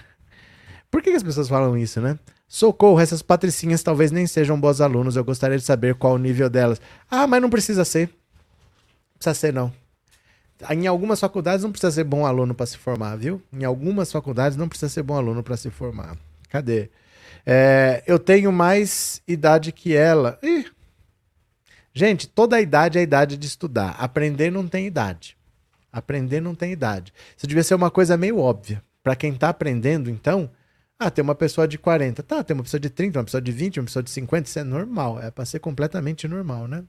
Por que, as pessoas falam isso, né? Socorro, essas patricinhas talvez nem sejam bons alunos, eu gostaria de saber qual o nível delas. Ah, mas não precisa ser. Não precisa ser, não. Em algumas faculdades não precisa ser bom aluno para se formar, viu? Em algumas faculdades não precisa ser bom aluno para se formar. Cadê? É, eu tenho mais idade que ela. Ih. Gente, toda idade é a idade de estudar. Aprender não tem idade. Aprender não tem idade. Isso devia ser uma coisa meio óbvia. Para quem está aprendendo, então, ah, tem uma pessoa de 40. Tá, tem uma pessoa de 30, uma pessoa de 20, uma pessoa de 50. Isso é normal. É para ser completamente normal, né?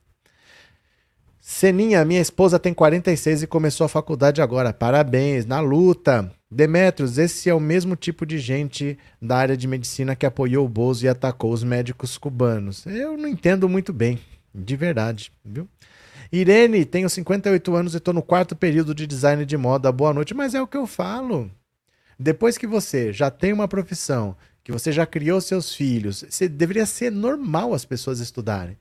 Seninha, minha esposa tem 46 e começou a faculdade agora. Parabéns, na luta. Demetrios, esse é o mesmo tipo de gente da área de medicina que apoiou o Bozo e atacou os médicos cubanos. Eu não entendo muito bem, de verdade, viu? Irene, tenho 58 anos e estou no quarto período de design de moda. Boa noite, mas é o que eu falo. Depois que você já tem uma profissão, que você já criou seus filhos, você, deveria ser normal as pessoas estudarem.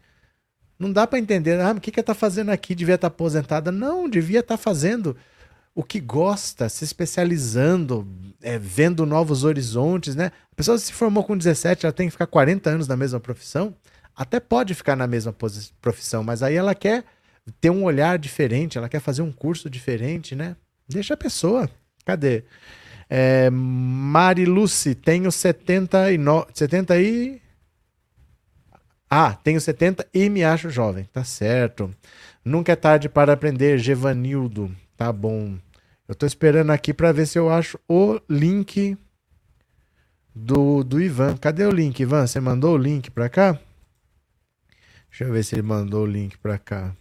Não dá para entender, ah, o que que ela tá fazendo aqui? Devia estar tá aposentada. Não, devia estar tá fazendo o que gosta, se especializando, é, vendo novos horizontes, né? A pessoa se formou com 17, ela tem que ficar 40 anos na mesma profissão. Até pode ficar na mesma profissão, mas aí ela quer ter um olhar diferente, ela quer fazer um curso diferente, né? Deixa a pessoa. Cadê? É, Mariluce, tenho 79, 70 e. Ah, tenho 70 e me acho jovem. Tá certo. Nunca é tarde para aprender, Gevanildo. Tá bom. Eu tô esperando aqui para ver se eu acho o link do, do Ivan. Cadê o link, Ivan? Você mandou o link para cá? Deixa eu ver se ele mandou o link para cá.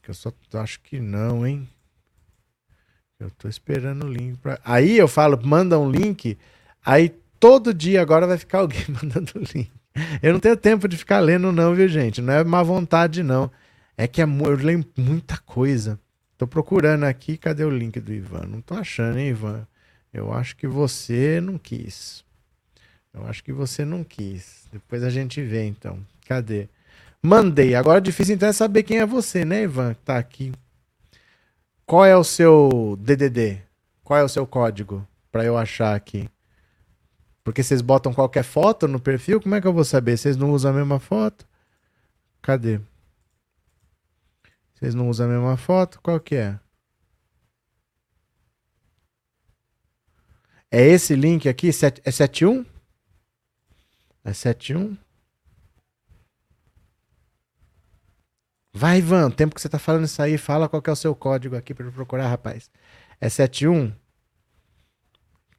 Que eu só acho que não, hein? Eu tô esperando o link para. Aí eu falo, manda um link. Aí todo dia agora vai ficar alguém [LAUGHS] mandando o link. [LAUGHS] Eu não tenho tempo de ficar lendo, não, viu, gente? Não é má vontade, não. É que é, eu leio muita coisa. Tô procurando aqui, cadê o link do Ivan? Não tô achando, hein, Ivan? Eu acho que você não quis. Eu acho que você não quis. Depois a gente vê, então. Cadê? Mandei. Agora difícil então é saber quem é você, né, Ivan? Tá aqui. Qual é o seu DDD? Qual é o seu código para eu achar aqui? Porque vocês botam qualquer foto no perfil, como é que eu vou saber? Vocês não usam a mesma foto? Cadê? Vocês não usam a mesma foto? Qual que é? É esse link aqui? É 71? É 71? Vai, Ivan, tempo que você tá falando isso aí, fala qual que é o seu código aqui para procurar, rapaz. É 71?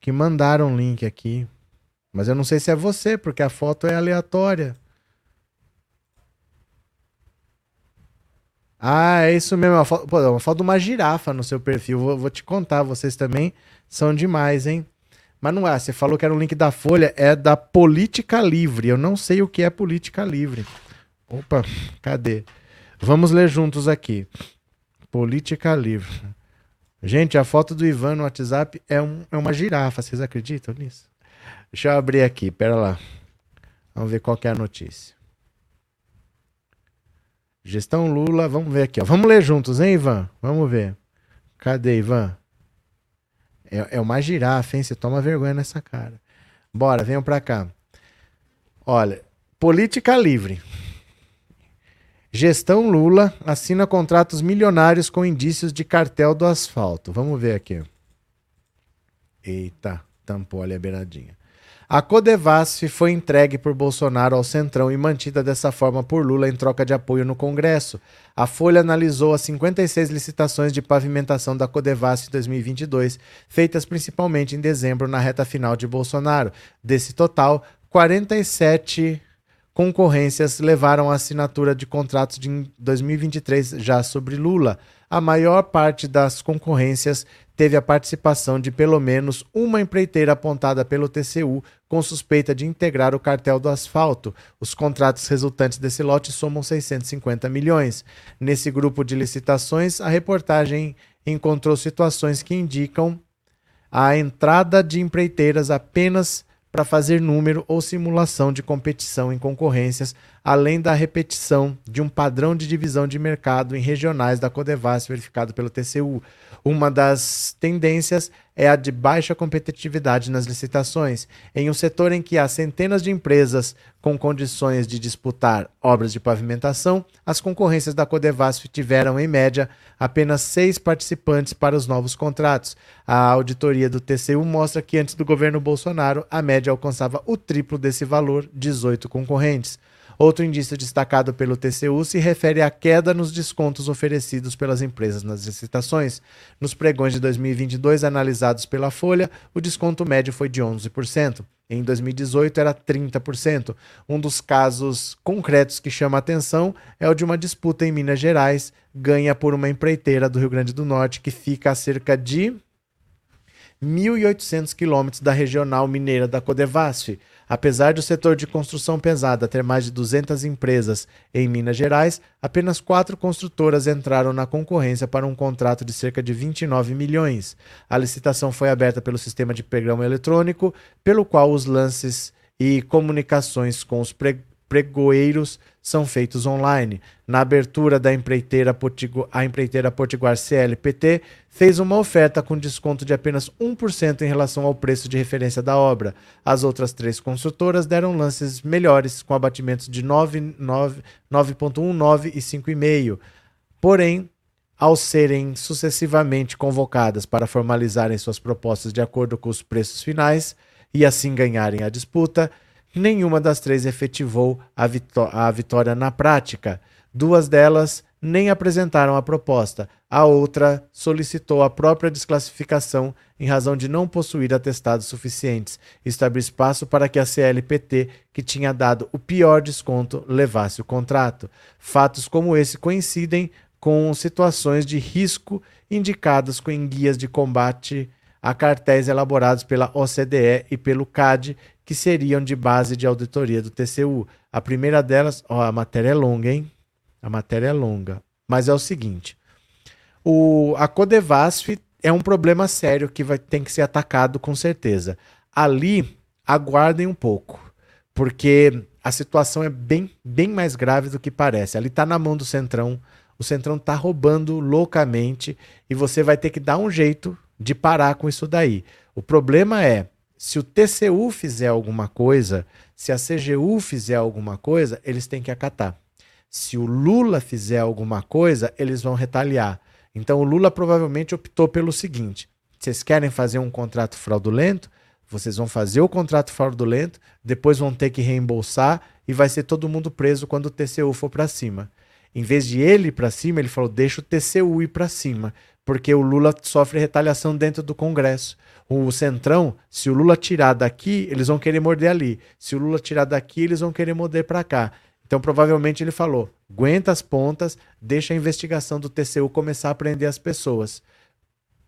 Que mandaram um link aqui. Mas eu não sei se é você, porque a foto é aleatória. Ah, é isso mesmo. É uma foto, pô, é uma foto de uma girafa no seu perfil. Vou, vou, te contar, vocês também são demais, hein? Mas não é. Você falou que era um link da Folha, é da Política Livre. Eu não sei o que é Política Livre. Opa, cadê? Vamos ler juntos aqui. Política Livre. Gente, a foto do Ivan no WhatsApp é, um, é uma girafa. Vocês acreditam nisso? Deixa eu abrir aqui, pera lá. Vamos ver qual é a notícia. Gestão Lula, vamos ver aqui, ó. Vamos ler juntos, hein, Ivan? Vamos ver. Cadê, Ivan? É, é uma girafa, hein? Você toma vergonha nessa cara. Bora, venham pra cá. Olha, política livre. Gestão Lula assina contratos milionários com indícios de cartel do asfalto. Vamos ver aqui. Eita, tampou ali a beiradinha. A Codevasf foi entregue por Bolsonaro ao Centrão e mantida dessa forma por Lula em troca de apoio no Congresso. A Folha analisou as 56 licitações de pavimentação da Codevasf 2022, feitas principalmente em dezembro na reta final de Bolsonaro. Desse total, 47 concorrências levaram à assinatura de contratos de 2023 já sobre Lula. A maior parte das concorrências teve a participação de pelo menos uma empreiteira apontada pelo TCU com suspeita de integrar o cartel do asfalto. Os contratos resultantes desse lote somam 650 milhões. Nesse grupo de licitações, a reportagem encontrou situações que indicam a entrada de empreiteiras apenas para fazer número ou simulação de competição em concorrências, além da repetição de um padrão de divisão de mercado em regionais da Codevas verificado pelo TCU. Uma das tendências é a de baixa competitividade nas licitações. Em um setor em que há centenas de empresas com condições de disputar obras de pavimentação, as concorrências da Codevasf tiveram, em média, apenas seis participantes para os novos contratos. A auditoria do TCU mostra que antes do governo Bolsonaro, a média alcançava o triplo desse valor, 18 concorrentes. Outro indício destacado pelo TCU se refere à queda nos descontos oferecidos pelas empresas nas licitações. Nos pregões de 2022 analisados pela Folha, o desconto médio foi de 11%. Em 2018 era 30%. Um dos casos concretos que chama atenção é o de uma disputa em Minas Gerais, ganha por uma empreiteira do Rio Grande do Norte que fica a cerca de 1.800 quilômetros da regional mineira da Codevasf. Apesar do setor de construção pesada ter mais de 200 empresas em Minas Gerais, apenas quatro construtoras entraram na concorrência para um contrato de cerca de 29 milhões. A licitação foi aberta pelo sistema de programa eletrônico, pelo qual os lances e comunicações com os pregoeiros são feitos online. Na abertura da empreiteira Potiguar, a empreiteira Potiguar CLPT fez uma oferta com desconto de apenas 1% em relação ao preço de referência da obra. As outras três construtoras deram lances melhores, com abatimentos de 9,19 e 5,5. Porém, ao serem sucessivamente convocadas para formalizarem suas propostas de acordo com os preços finais e assim ganharem a disputa, nenhuma das três efetivou a, vitó a vitória na prática. Duas delas nem apresentaram a proposta. A outra solicitou a própria desclassificação em razão de não possuir atestados suficientes. Isto abre espaço para que a CLPT, que tinha dado o pior desconto, levasse o contrato. Fatos como esse coincidem com situações de risco indicadas em guias de combate a cartéis elaborados pela OCDE e pelo CAD, que seriam de base de auditoria do TCU. A primeira delas, ó, a matéria é longa, hein? A matéria é longa. Mas é o seguinte: o, a Codevasf é um problema sério que vai, tem que ser atacado com certeza. Ali, aguardem um pouco, porque a situação é bem, bem mais grave do que parece. Ali está na mão do Centrão o Centrão está roubando loucamente e você vai ter que dar um jeito de parar com isso daí. O problema é, se o TCU fizer alguma coisa, se a CGU fizer alguma coisa, eles têm que acatar. Se o Lula fizer alguma coisa, eles vão retaliar. Então o Lula provavelmente optou pelo seguinte: vocês querem fazer um contrato fraudulento? Vocês vão fazer o contrato fraudulento, depois vão ter que reembolsar e vai ser todo mundo preso quando o TCU for para cima. Em vez de ele ir para cima, ele falou: deixa o TCU ir para cima, porque o Lula sofre retaliação dentro do Congresso. O Centrão, se o Lula tirar daqui, eles vão querer morder ali. Se o Lula tirar daqui, eles vão querer morder para cá. Então, provavelmente, ele falou: aguenta as pontas, deixa a investigação do TCU começar a prender as pessoas.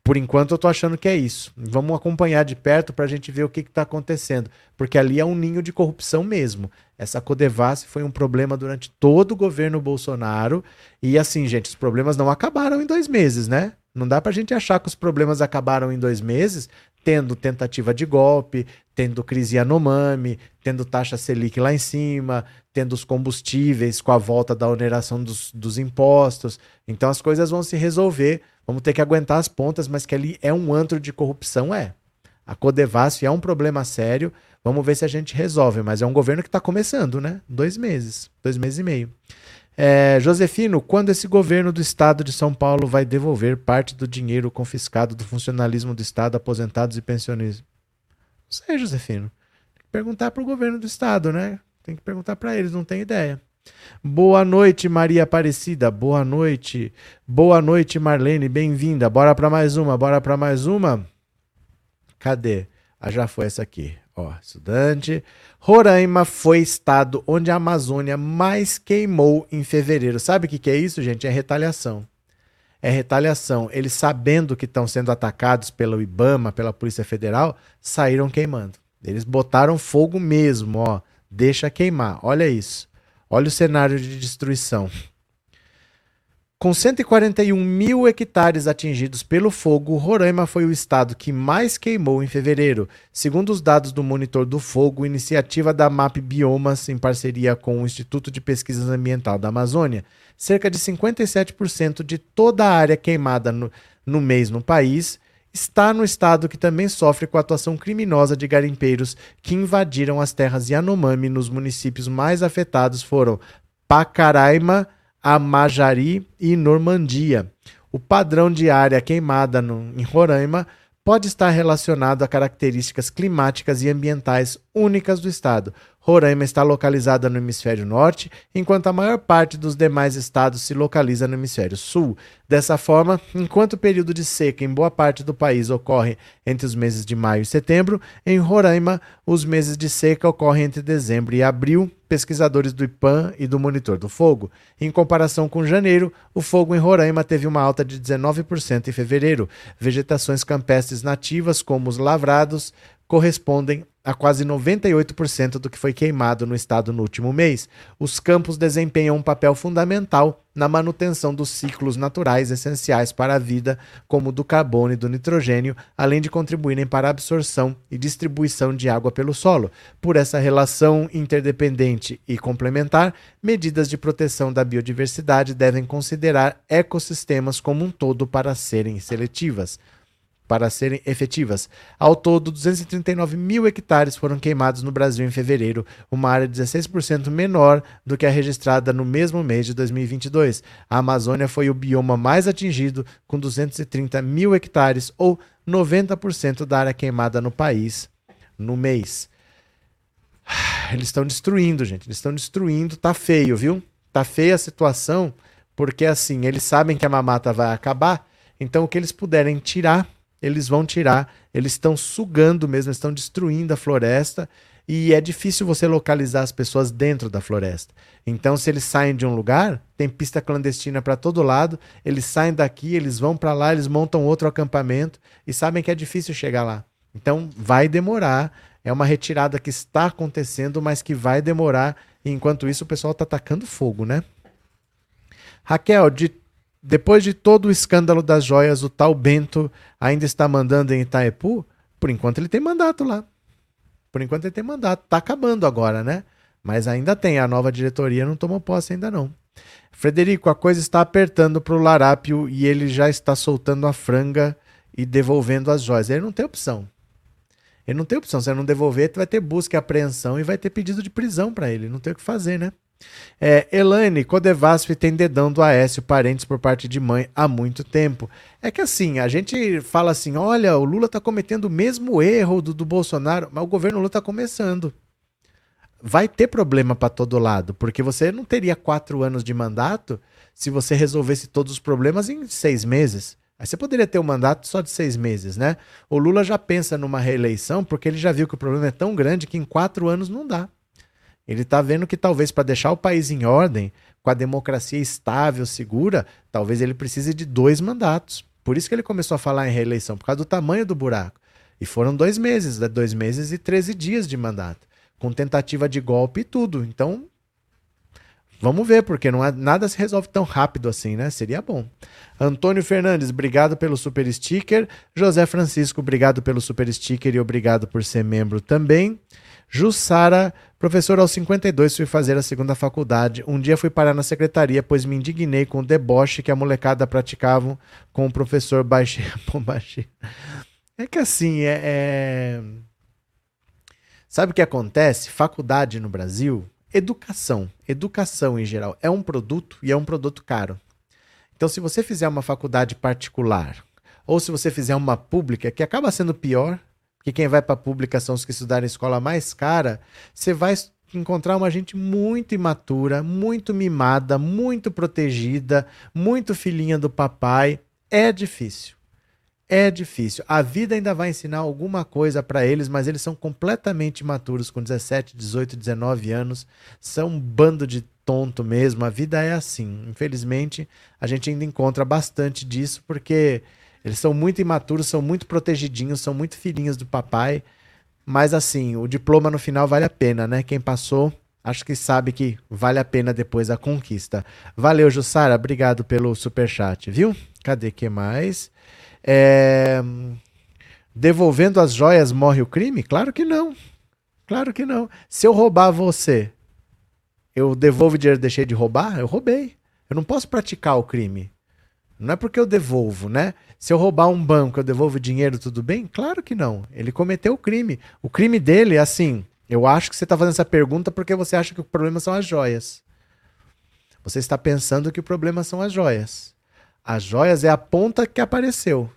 Por enquanto eu tô achando que é isso. Vamos acompanhar de perto para a gente ver o que está acontecendo. Porque ali é um ninho de corrupção mesmo. Essa Codevasf foi um problema durante todo o governo Bolsonaro. E assim, gente, os problemas não acabaram em dois meses, né? Não dá para a gente achar que os problemas acabaram em dois meses, tendo tentativa de golpe, tendo crise Yanomami, tendo taxa Selic lá em cima, tendo os combustíveis com a volta da oneração dos, dos impostos. Então as coisas vão se resolver Vamos ter que aguentar as pontas, mas que ali é um antro de corrupção, é. A Codevasf é um problema sério. Vamos ver se a gente resolve, mas é um governo que está começando, né? Dois meses, dois meses e meio. É, Josefino, quando esse governo do estado de São Paulo vai devolver parte do dinheiro confiscado do funcionalismo do estado, aposentados e pensionistas? Não sei, Josefino. Tem que perguntar para o governo do estado, né? Tem que perguntar para eles, não tem ideia. Boa noite, Maria Aparecida. Boa noite. Boa noite, Marlene. Bem-vinda. Bora para mais uma. Bora para mais uma. Cadê? Ah, já foi essa aqui. Ó, estudante. Roraima foi estado onde a Amazônia mais queimou em fevereiro. Sabe o que, que é isso, gente? É retaliação. É retaliação. Eles, sabendo que estão sendo atacados pelo IBAMA, pela Polícia Federal, saíram queimando. Eles botaram fogo mesmo, ó. Deixa queimar. Olha isso. Olha o cenário de destruição. Com 141 mil hectares atingidos pelo fogo, Roraima foi o estado que mais queimou em fevereiro. Segundo os dados do Monitor do Fogo, iniciativa da MAP Biomas, em parceria com o Instituto de Pesquisas Ambiental da Amazônia, cerca de 57% de toda a área queimada no, no mês no país está no estado que também sofre com a atuação criminosa de garimpeiros que invadiram as terras Yanomami nos municípios mais afetados foram Pacaraima, Amajari e Normandia. O padrão de área queimada no, em Roraima pode estar relacionado a características climáticas e ambientais únicas do estado, Roraima está localizada no hemisfério norte, enquanto a maior parte dos demais estados se localiza no hemisfério sul. Dessa forma, enquanto o período de seca em boa parte do país ocorre entre os meses de maio e setembro, em Roraima os meses de seca ocorrem entre dezembro e abril, pesquisadores do IPAM e do Monitor do Fogo. Em comparação com janeiro, o fogo em Roraima teve uma alta de 19% em fevereiro. Vegetações campestres nativas, como os lavrados, correspondem a quase 98% do que foi queimado no estado no último mês. Os campos desempenham um papel fundamental na manutenção dos ciclos naturais essenciais para a vida, como do carbono e do nitrogênio, além de contribuírem para a absorção e distribuição de água pelo solo. Por essa relação interdependente e complementar, medidas de proteção da biodiversidade devem considerar ecossistemas como um todo para serem seletivas para serem efetivas. Ao todo, 239 mil hectares foram queimados no Brasil em fevereiro, uma área 16% menor do que a registrada no mesmo mês de 2022. A Amazônia foi o bioma mais atingido, com 230 mil hectares, ou 90% da área queimada no país no mês. [SIGHS] Eles estão destruindo, gente. Eles estão destruindo. Tá feio, viu? Tá feia a situação, porque assim, eles sabem que a mamata vai acabar, então o que eles puderem tirar eles vão tirar, eles estão sugando mesmo, estão destruindo a floresta e é difícil você localizar as pessoas dentro da floresta. Então, se eles saem de um lugar, tem pista clandestina para todo lado, eles saem daqui, eles vão para lá, eles montam outro acampamento e sabem que é difícil chegar lá. Então, vai demorar. É uma retirada que está acontecendo, mas que vai demorar. E enquanto isso, o pessoal está atacando fogo, né? Raquel, de depois de todo o escândalo das joias, o tal Bento ainda está mandando em Itaipu? Por enquanto ele tem mandato lá. Por enquanto ele tem mandato. Está acabando agora, né? Mas ainda tem. A nova diretoria não tomou posse ainda não. Frederico, a coisa está apertando para o Larápio e ele já está soltando a franga e devolvendo as joias. Ele não tem opção. Ele não tem opção. Se ele não devolver, vai ter busca e apreensão e vai ter pedido de prisão para ele. Não tem o que fazer, né? É, Elaine, Codevasf tem dedão do Aécio, parentes por parte de mãe há muito tempo. É que assim, a gente fala assim: olha, o Lula está cometendo o mesmo erro do, do Bolsonaro, mas o governo Lula está começando. Vai ter problema para todo lado, porque você não teria quatro anos de mandato se você resolvesse todos os problemas em seis meses. Aí você poderia ter um mandato só de seis meses, né? O Lula já pensa numa reeleição porque ele já viu que o problema é tão grande que em quatro anos não dá. Ele está vendo que talvez para deixar o país em ordem, com a democracia estável, segura, talvez ele precise de dois mandatos. Por isso que ele começou a falar em reeleição, por causa do tamanho do buraco. E foram dois meses, né? dois meses e 13 dias de mandato, com tentativa de golpe e tudo. Então, vamos ver, porque não há, nada se resolve tão rápido assim, né? Seria bom. Antônio Fernandes, obrigado pelo super sticker. José Francisco, obrigado pelo super sticker e obrigado por ser membro também. Jussara, professor aos 52, fui fazer a segunda faculdade. Um dia fui parar na secretaria, pois me indignei com o deboche que a molecada praticavam com o professor baixinho. [LAUGHS] É que assim, é, é... Sabe o que acontece? Faculdade no Brasil, educação, educação em geral, é um produto e é um produto caro. Então, se você fizer uma faculdade particular, ou se você fizer uma pública, que acaba sendo pior, que quem vai para pública são os que estudaram em escola mais cara, você vai encontrar uma gente muito imatura, muito mimada, muito protegida, muito filhinha do papai. É difícil. É difícil. A vida ainda vai ensinar alguma coisa para eles, mas eles são completamente imaturos com 17, 18, 19 anos. São um bando de tonto mesmo. A vida é assim. Infelizmente, a gente ainda encontra bastante disso porque eles são muito imaturos, são muito protegidinhos, são muito filhinhos do papai. Mas assim, o diploma no final vale a pena, né? Quem passou, acho que sabe que vale a pena depois a conquista. Valeu, Jussara. Obrigado pelo super chat, viu? Cadê que mais? É... Devolvendo as joias morre o crime? Claro que não. Claro que não. Se eu roubar você, eu devolvo o dinheiro deixei de roubar? Eu roubei. Eu não posso praticar o crime. Não é porque eu devolvo, né? Se eu roubar um banco, eu devolvo dinheiro, tudo bem? Claro que não. Ele cometeu o crime. O crime dele é assim. Eu acho que você está fazendo essa pergunta porque você acha que o problema são as joias. Você está pensando que o problema são as joias. As joias é a ponta que apareceu.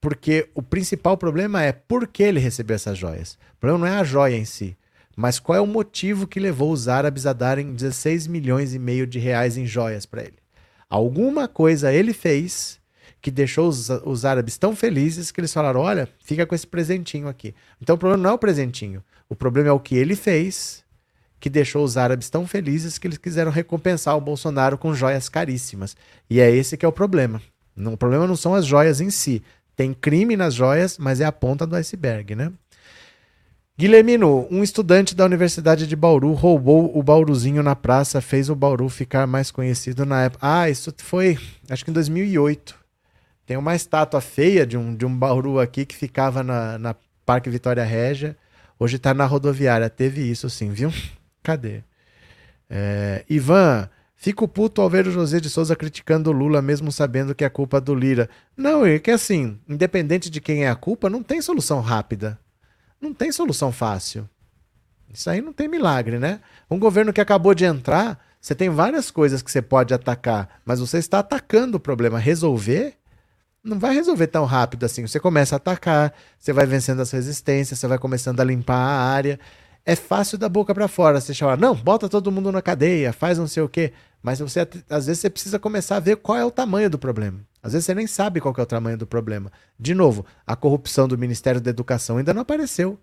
Porque o principal problema é por que ele recebeu essas joias. O problema não é a joia em si, mas qual é o motivo que levou os árabes a darem 16 milhões e meio de reais em joias para ele. Alguma coisa ele fez que deixou os, os árabes tão felizes que eles falaram: olha, fica com esse presentinho aqui. Então o problema não é o presentinho. O problema é o que ele fez que deixou os árabes tão felizes que eles quiseram recompensar o Bolsonaro com joias caríssimas. E é esse que é o problema. O problema não são as joias em si. Tem crime nas joias, mas é a ponta do iceberg, né? Guilhermino, um estudante da Universidade de Bauru roubou o Bauruzinho na praça, fez o Bauru ficar mais conhecido na época. Ah, isso foi, acho que em 2008. Tem uma estátua feia de um, de um Bauru aqui que ficava na, na Parque Vitória Régia. Hoje está na rodoviária. Teve isso sim, viu? Cadê? É, Ivan, fico puto ao ver o José de Souza criticando o Lula, mesmo sabendo que é culpa do Lira. Não, é que assim, independente de quem é a culpa, não tem solução rápida. Não tem solução fácil. Isso aí não tem milagre, né? Um governo que acabou de entrar, você tem várias coisas que você pode atacar, mas você está atacando o problema. Resolver não vai resolver tão rápido assim. Você começa a atacar, você vai vencendo as resistências, você vai começando a limpar a área. É fácil da boca para fora você chamar, não, bota todo mundo na cadeia, faz não sei o quê. Mas você, às vezes você precisa começar a ver qual é o tamanho do problema. Às vezes você nem sabe qual é o tamanho do problema. De novo, a corrupção do Ministério da Educação ainda não apareceu.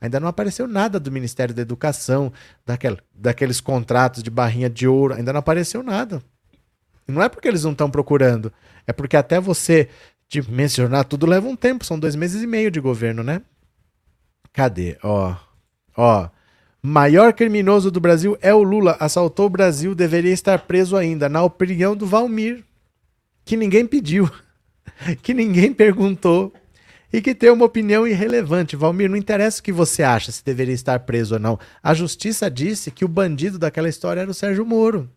Ainda não apareceu nada do Ministério da Educação, daquela, daqueles contratos de barrinha de ouro, ainda não apareceu nada. E não é porque eles não estão procurando, é porque até você te mencionar tudo leva um tempo, são dois meses e meio de governo, né? Cadê? Ó, ó. Maior criminoso do Brasil é o Lula. Assaltou o Brasil, deveria estar preso ainda, na opinião do Valmir que ninguém pediu, [LAUGHS] que ninguém perguntou e que tem uma opinião irrelevante. Valmir, não interessa o que você acha se deveria estar preso ou não. A justiça disse que o bandido daquela história era o Sérgio Moro.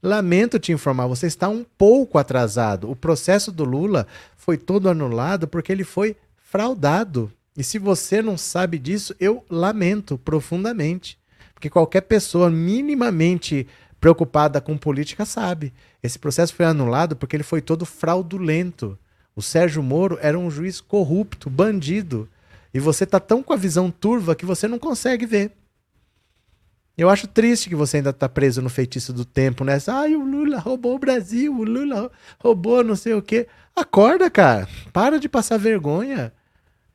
Lamento te informar, você está um pouco atrasado. O processo do Lula foi todo anulado porque ele foi fraudado. E se você não sabe disso, eu lamento profundamente. Porque qualquer pessoa minimamente preocupada com política sabe. Esse processo foi anulado porque ele foi todo fraudulento. O Sérgio Moro era um juiz corrupto, bandido. E você tá tão com a visão turva que você não consegue ver. Eu acho triste que você ainda tá preso no feitiço do tempo, né? Ai, o Lula roubou o Brasil, o Lula roubou não sei o quê. Acorda, cara. Para de passar vergonha.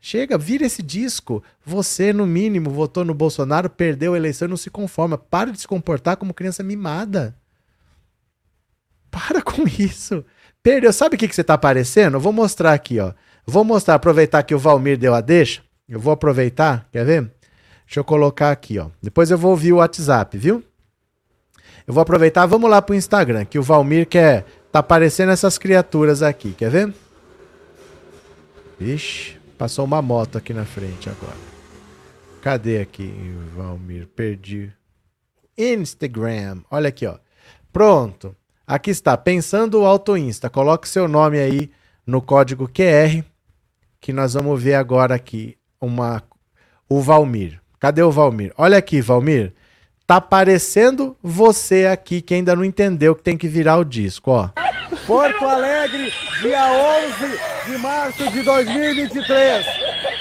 Chega, vira esse disco. Você, no mínimo, votou no Bolsonaro, perdeu a eleição e não se conforma. Para de se comportar como criança mimada. Para com isso. Perdeu. Sabe o que, que você está aparecendo? Eu vou mostrar aqui, ó. Vou mostrar, aproveitar que o Valmir deu a deixa. Eu vou aproveitar, quer ver? Deixa eu colocar aqui, ó. Depois eu vou ouvir o WhatsApp, viu? Eu vou aproveitar, vamos lá pro Instagram, que o Valmir quer. Tá aparecendo essas criaturas aqui, quer ver? Vixe. Passou uma moto aqui na frente agora. Cadê aqui, Valmir? Perdi. Instagram. Olha aqui, ó. Pronto. Aqui está. Pensando o Auto Insta. Coloque seu nome aí no código QR. Que nós vamos ver agora aqui uma o Valmir. Cadê o Valmir? Olha aqui, Valmir. Tá aparecendo você aqui que ainda não entendeu que tem que virar o disco, ó. Porto Alegre, dia 11 de março de 2023.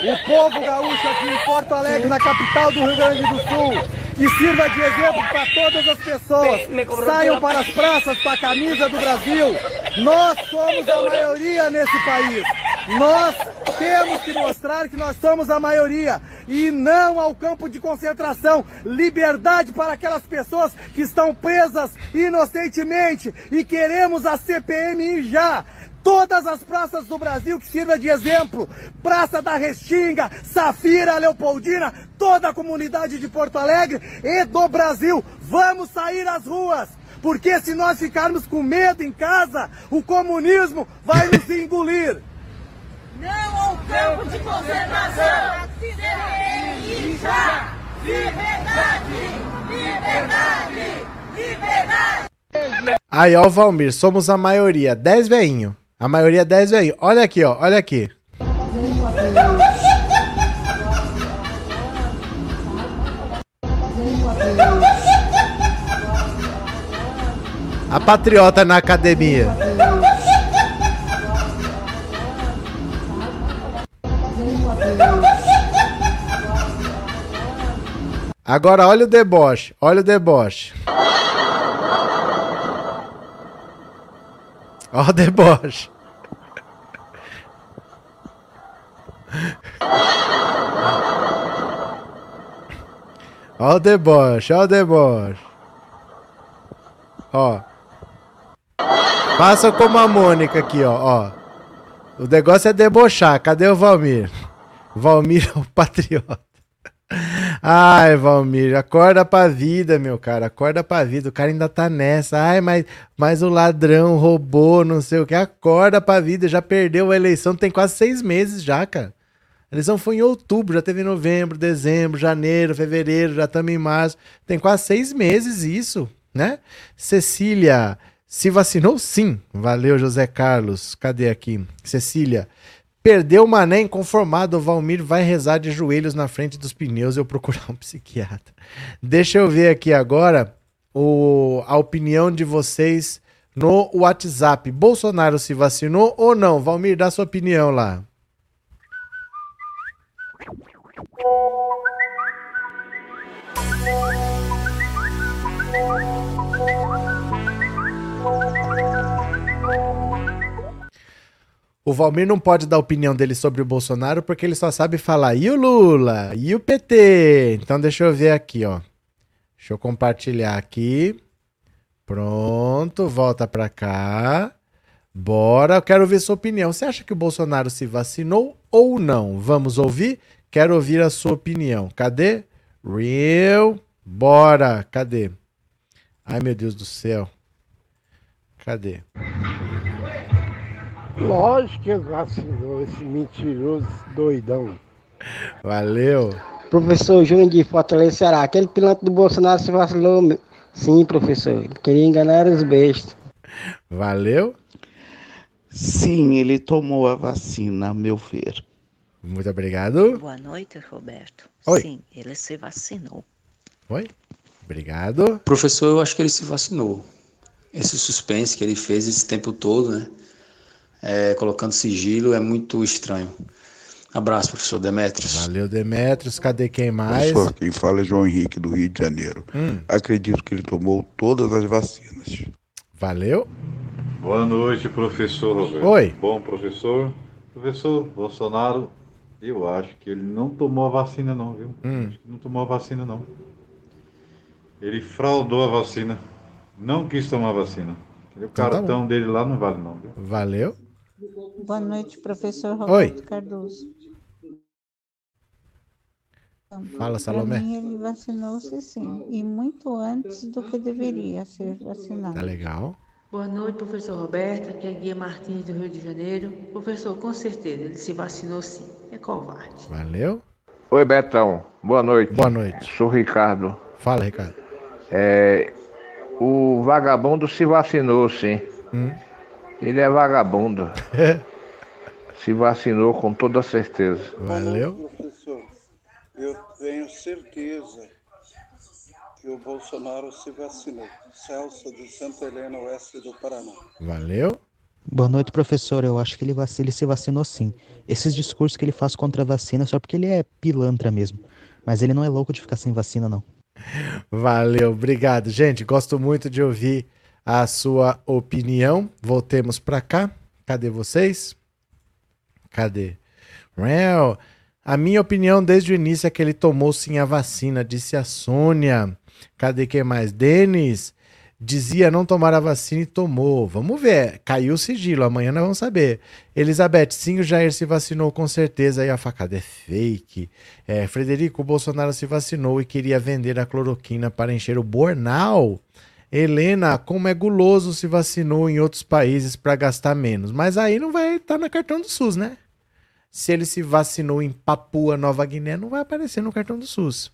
O povo gaúcho aqui em Porto Alegre, na capital do Rio Grande do Sul, que sirva de exemplo para todas as pessoas. Saiam para as praças com a camisa do Brasil. Nós somos a maioria nesse país. Nós temos que mostrar que nós somos a maioria e não ao campo de concentração. Liberdade para aquelas pessoas que estão presas inocentemente e queremos a CPMI já todas as praças do Brasil que sirva de exemplo. Praça da Restinga, Safira, Leopoldina, toda a comunidade de Porto Alegre e do Brasil. Vamos sair às ruas. Porque se nós ficarmos com medo em casa, o comunismo vai nos engolir. Não ao campo de concentração! Liberdade! Liberdade! Liberdade! Aí, ó, Valmir, somos a maioria. 10 veinho. A maioria é 10 veinho. Olha aqui, ó. Olha aqui. A patriota na academia. Agora olha o deboche, olha o deboche. Olha o deboche. Olha o deboche, olha o deboche. Ó. Faça como a Mônica aqui, ó, ó. O negócio é debochar. Cadê o Valmir? Valmir é o patriota. Ai, Valmir, acorda pra vida, meu cara. Acorda pra vida. O cara ainda tá nessa. Ai, mas, mas o ladrão roubou, não sei o que. Acorda pra vida. Já perdeu a eleição. Tem quase seis meses já, cara. A eleição foi em outubro, já teve em novembro, dezembro, janeiro, fevereiro, já estamos em março. Tem quase seis meses isso, né? Cecília, se vacinou? Sim. Valeu, José Carlos. Cadê aqui? Cecília. Perdeu o mané inconformado, o Valmir vai rezar de joelhos na frente dos pneus e eu procurar um [LAUGHS] psiquiatra. Deixa eu ver aqui agora o, a opinião de vocês no WhatsApp. Bolsonaro se vacinou ou não? Valmir, dá sua opinião lá. O Valmir não pode dar opinião dele sobre o Bolsonaro porque ele só sabe falar e o Lula, e o PT. Então deixa eu ver aqui, ó. Deixa eu compartilhar aqui. Pronto, volta pra cá. Bora, eu quero ver sua opinião. Você acha que o Bolsonaro se vacinou ou não? Vamos ouvir? Quero ouvir a sua opinião. Cadê? Real. Bora. Cadê? Ai, meu Deus do céu. Cadê? Lógico que ele vacinou, esse mentiroso doidão. Valeu. Professor Júnior de Fortaleza, Ceará. Aquele piloto do Bolsonaro se vacilou. Sim, professor. Ele queria enganar os bestas. Valeu. Sim, ele tomou a vacina, a meu ver. Muito obrigado. Boa noite, Roberto. Oi. Sim, ele se vacinou. Oi. Obrigado. Professor, eu acho que ele se vacinou. Esse suspense que ele fez esse tempo todo, né? É, colocando sigilo, é muito estranho. Abraço, professor Demetrios. Valeu, Demetrios. Cadê quem mais? Professor, quem fala é João Henrique, do Rio de Janeiro. Hum. Acredito que ele tomou todas as vacinas. Valeu. Boa noite, professor Roberto. Oi. Bom, professor. Professor Bolsonaro, eu acho que ele não tomou a vacina, não, viu? Hum. Acho que não tomou a vacina, não. Ele fraudou a vacina. Não quis tomar a vacina. O Então tá cartão dele lá não vale, não, viu? Valeu. Boa noite, professor Oi. Roberto Cardoso. Fala, Para Salomé. mim, ele vacinou-se sim, e muito antes do que deveria ser vacinado. Tá legal. Boa noite, professor Roberto. Aqui é Guia Martins, do Rio de Janeiro. Professor, com certeza, ele se vacinou sim. É covarde. Valeu. Oi, Betão. Boa noite. Boa noite. Sou Ricardo. Fala, Ricardo. É, o vagabundo se vacinou, sim. Hum. Ele é vagabundo. [LAUGHS] se vacinou com toda certeza. Valeu. Professor, eu tenho certeza que o Bolsonaro se vacinou. Celso de Santa Helena, oeste do Paraná. Valeu. Boa noite, professor. Eu acho que ele, vac- ele se vacinou sim. Esses discursos que ele faz contra a vacina é só porque ele é pilantra mesmo. Mas ele não é louco de ficar sem vacina, não. Valeu, obrigado. Gente, gosto muito de ouvir a sua opinião. Voltemos para cá. Cadê vocês? Cadê? Well, a minha opinião desde o início é que ele tomou sim a vacina, disse a Sônia. Cadê quem mais? Denis dizia não tomar a vacina e tomou. Vamos ver. Caiu o sigilo, amanhã nós vamos saber. Elizabeth, sim, o Jair se vacinou com certeza. Aí a facada é fake. É, Frederico, Bolsonaro se vacinou e queria vender a cloroquina para encher o bornal. Helena, como é guloso se vacinou em outros países para gastar menos. Mas aí não vai estar no cartão do SUS, né? Se ele se vacinou em Papua Nova Guiné, não vai aparecer no cartão do SUS.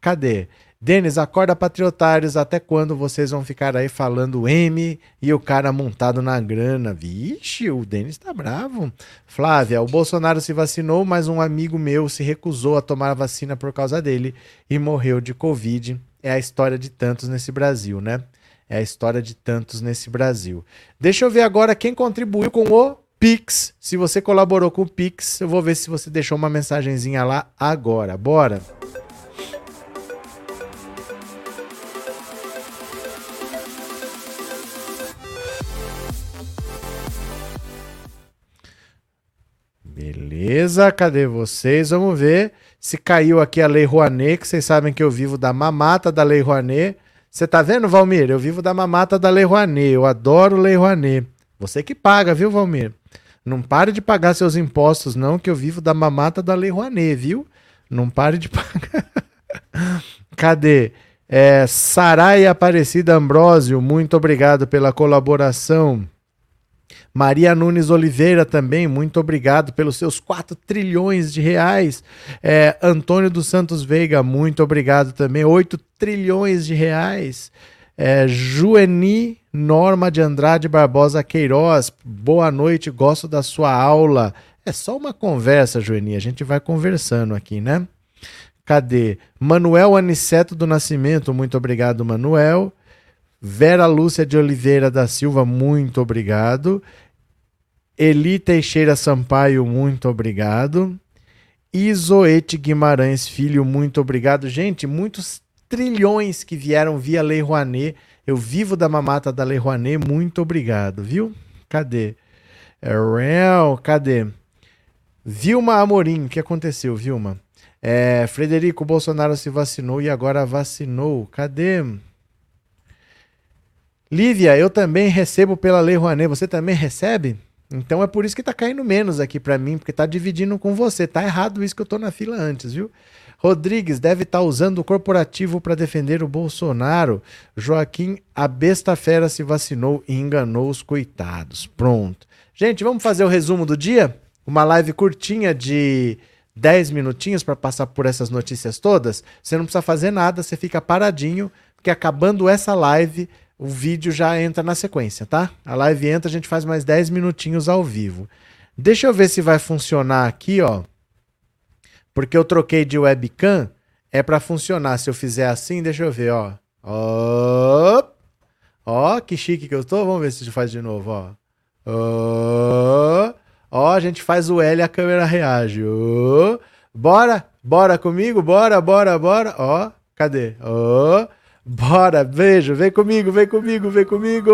Cadê? Denis, acorda patriotários, até quando vocês vão ficar aí falando M e o cara montado na grana? Vixe, o Denis tá bravo. Flávia, o Bolsonaro se vacinou, mas um amigo meu se recusou a tomar a vacina por causa dele e morreu de Covid. É a história de tantos nesse Brasil, né? É a história de tantos nesse Brasil. Deixa eu ver agora quem contribuiu com o Pix. Se você colaborou com o Pix, eu vou ver se você deixou uma mensagenzinha lá agora. Bora! Beleza, cadê vocês? Vamos ver se caiu aqui a Lei Rouanet, que vocês sabem que eu vivo da mamata da Lei Rouanet. Você tá vendo, Valmir? Eu vivo da mamata da Lei Rouanet. Eu adoro Lei Rouanet. Você que paga, viu, Valmir? Não pare de pagar seus impostos, não, que eu vivo da mamata da Lei Rouanet, viu? Não pare de [LAUGHS] pagar. Cadê? É, Sarai Aparecida Ambrósio, muito obrigado pela colaboração. Maria Nunes Oliveira também, muito obrigado pelos seus 4 trilhões de reais. É, Antônio dos Santos Veiga, muito obrigado também, 8 trilhões de reais. É, Jueni Norma de Andrade Barbosa Queiroz, boa noite, gosto da sua aula. É só uma conversa, Jueni, a gente vai conversando aqui, né? Cadê? Manuel Aniceto do Nascimento, muito obrigado, Manuel. Vera Lúcia de Oliveira da Silva, muito obrigado. Eli Teixeira Sampaio, muito obrigado. Isoete Guimarães Filho, muito obrigado. Gente, muitos trilhões que vieram via Lei Rouanet. Eu vivo da mamata da Lei Rouanet, muito obrigado, viu? Cadê? É real, cadê? Vilma Amorim, o que aconteceu, Vilma? É, Frederico Bolsonaro se vacinou e agora vacinou. Cadê? Lívia, eu também recebo pela Lei Rouanet. Você também recebe? Então é por isso que tá caindo menos aqui para mim, porque tá dividindo com você. Tá errado isso que eu tô na fila antes, viu? Rodrigues deve estar tá usando o corporativo para defender o Bolsonaro. Joaquim, a besta fera se vacinou e enganou os coitados. Pronto. Gente, vamos fazer o resumo do dia? Uma live curtinha de 10 minutinhos para passar por essas notícias todas. Você não precisa fazer nada, você fica paradinho, porque acabando essa live, o vídeo já entra na sequência, tá? A live entra, a gente faz mais 10 minutinhos ao vivo. Deixa eu ver se vai funcionar aqui, ó. Porque eu troquei de webcam, é para funcionar. Se eu fizer assim, deixa eu ver, ó. Ó, ó que chique que eu tô. Vamos ver se faz de novo, ó. Ó, ó a gente faz o L e a câmera reage. Ó, bora, bora comigo, bora, bora, bora. Ó, cadê? Ó. Bora, beijo, vem comigo, vem comigo, vem comigo.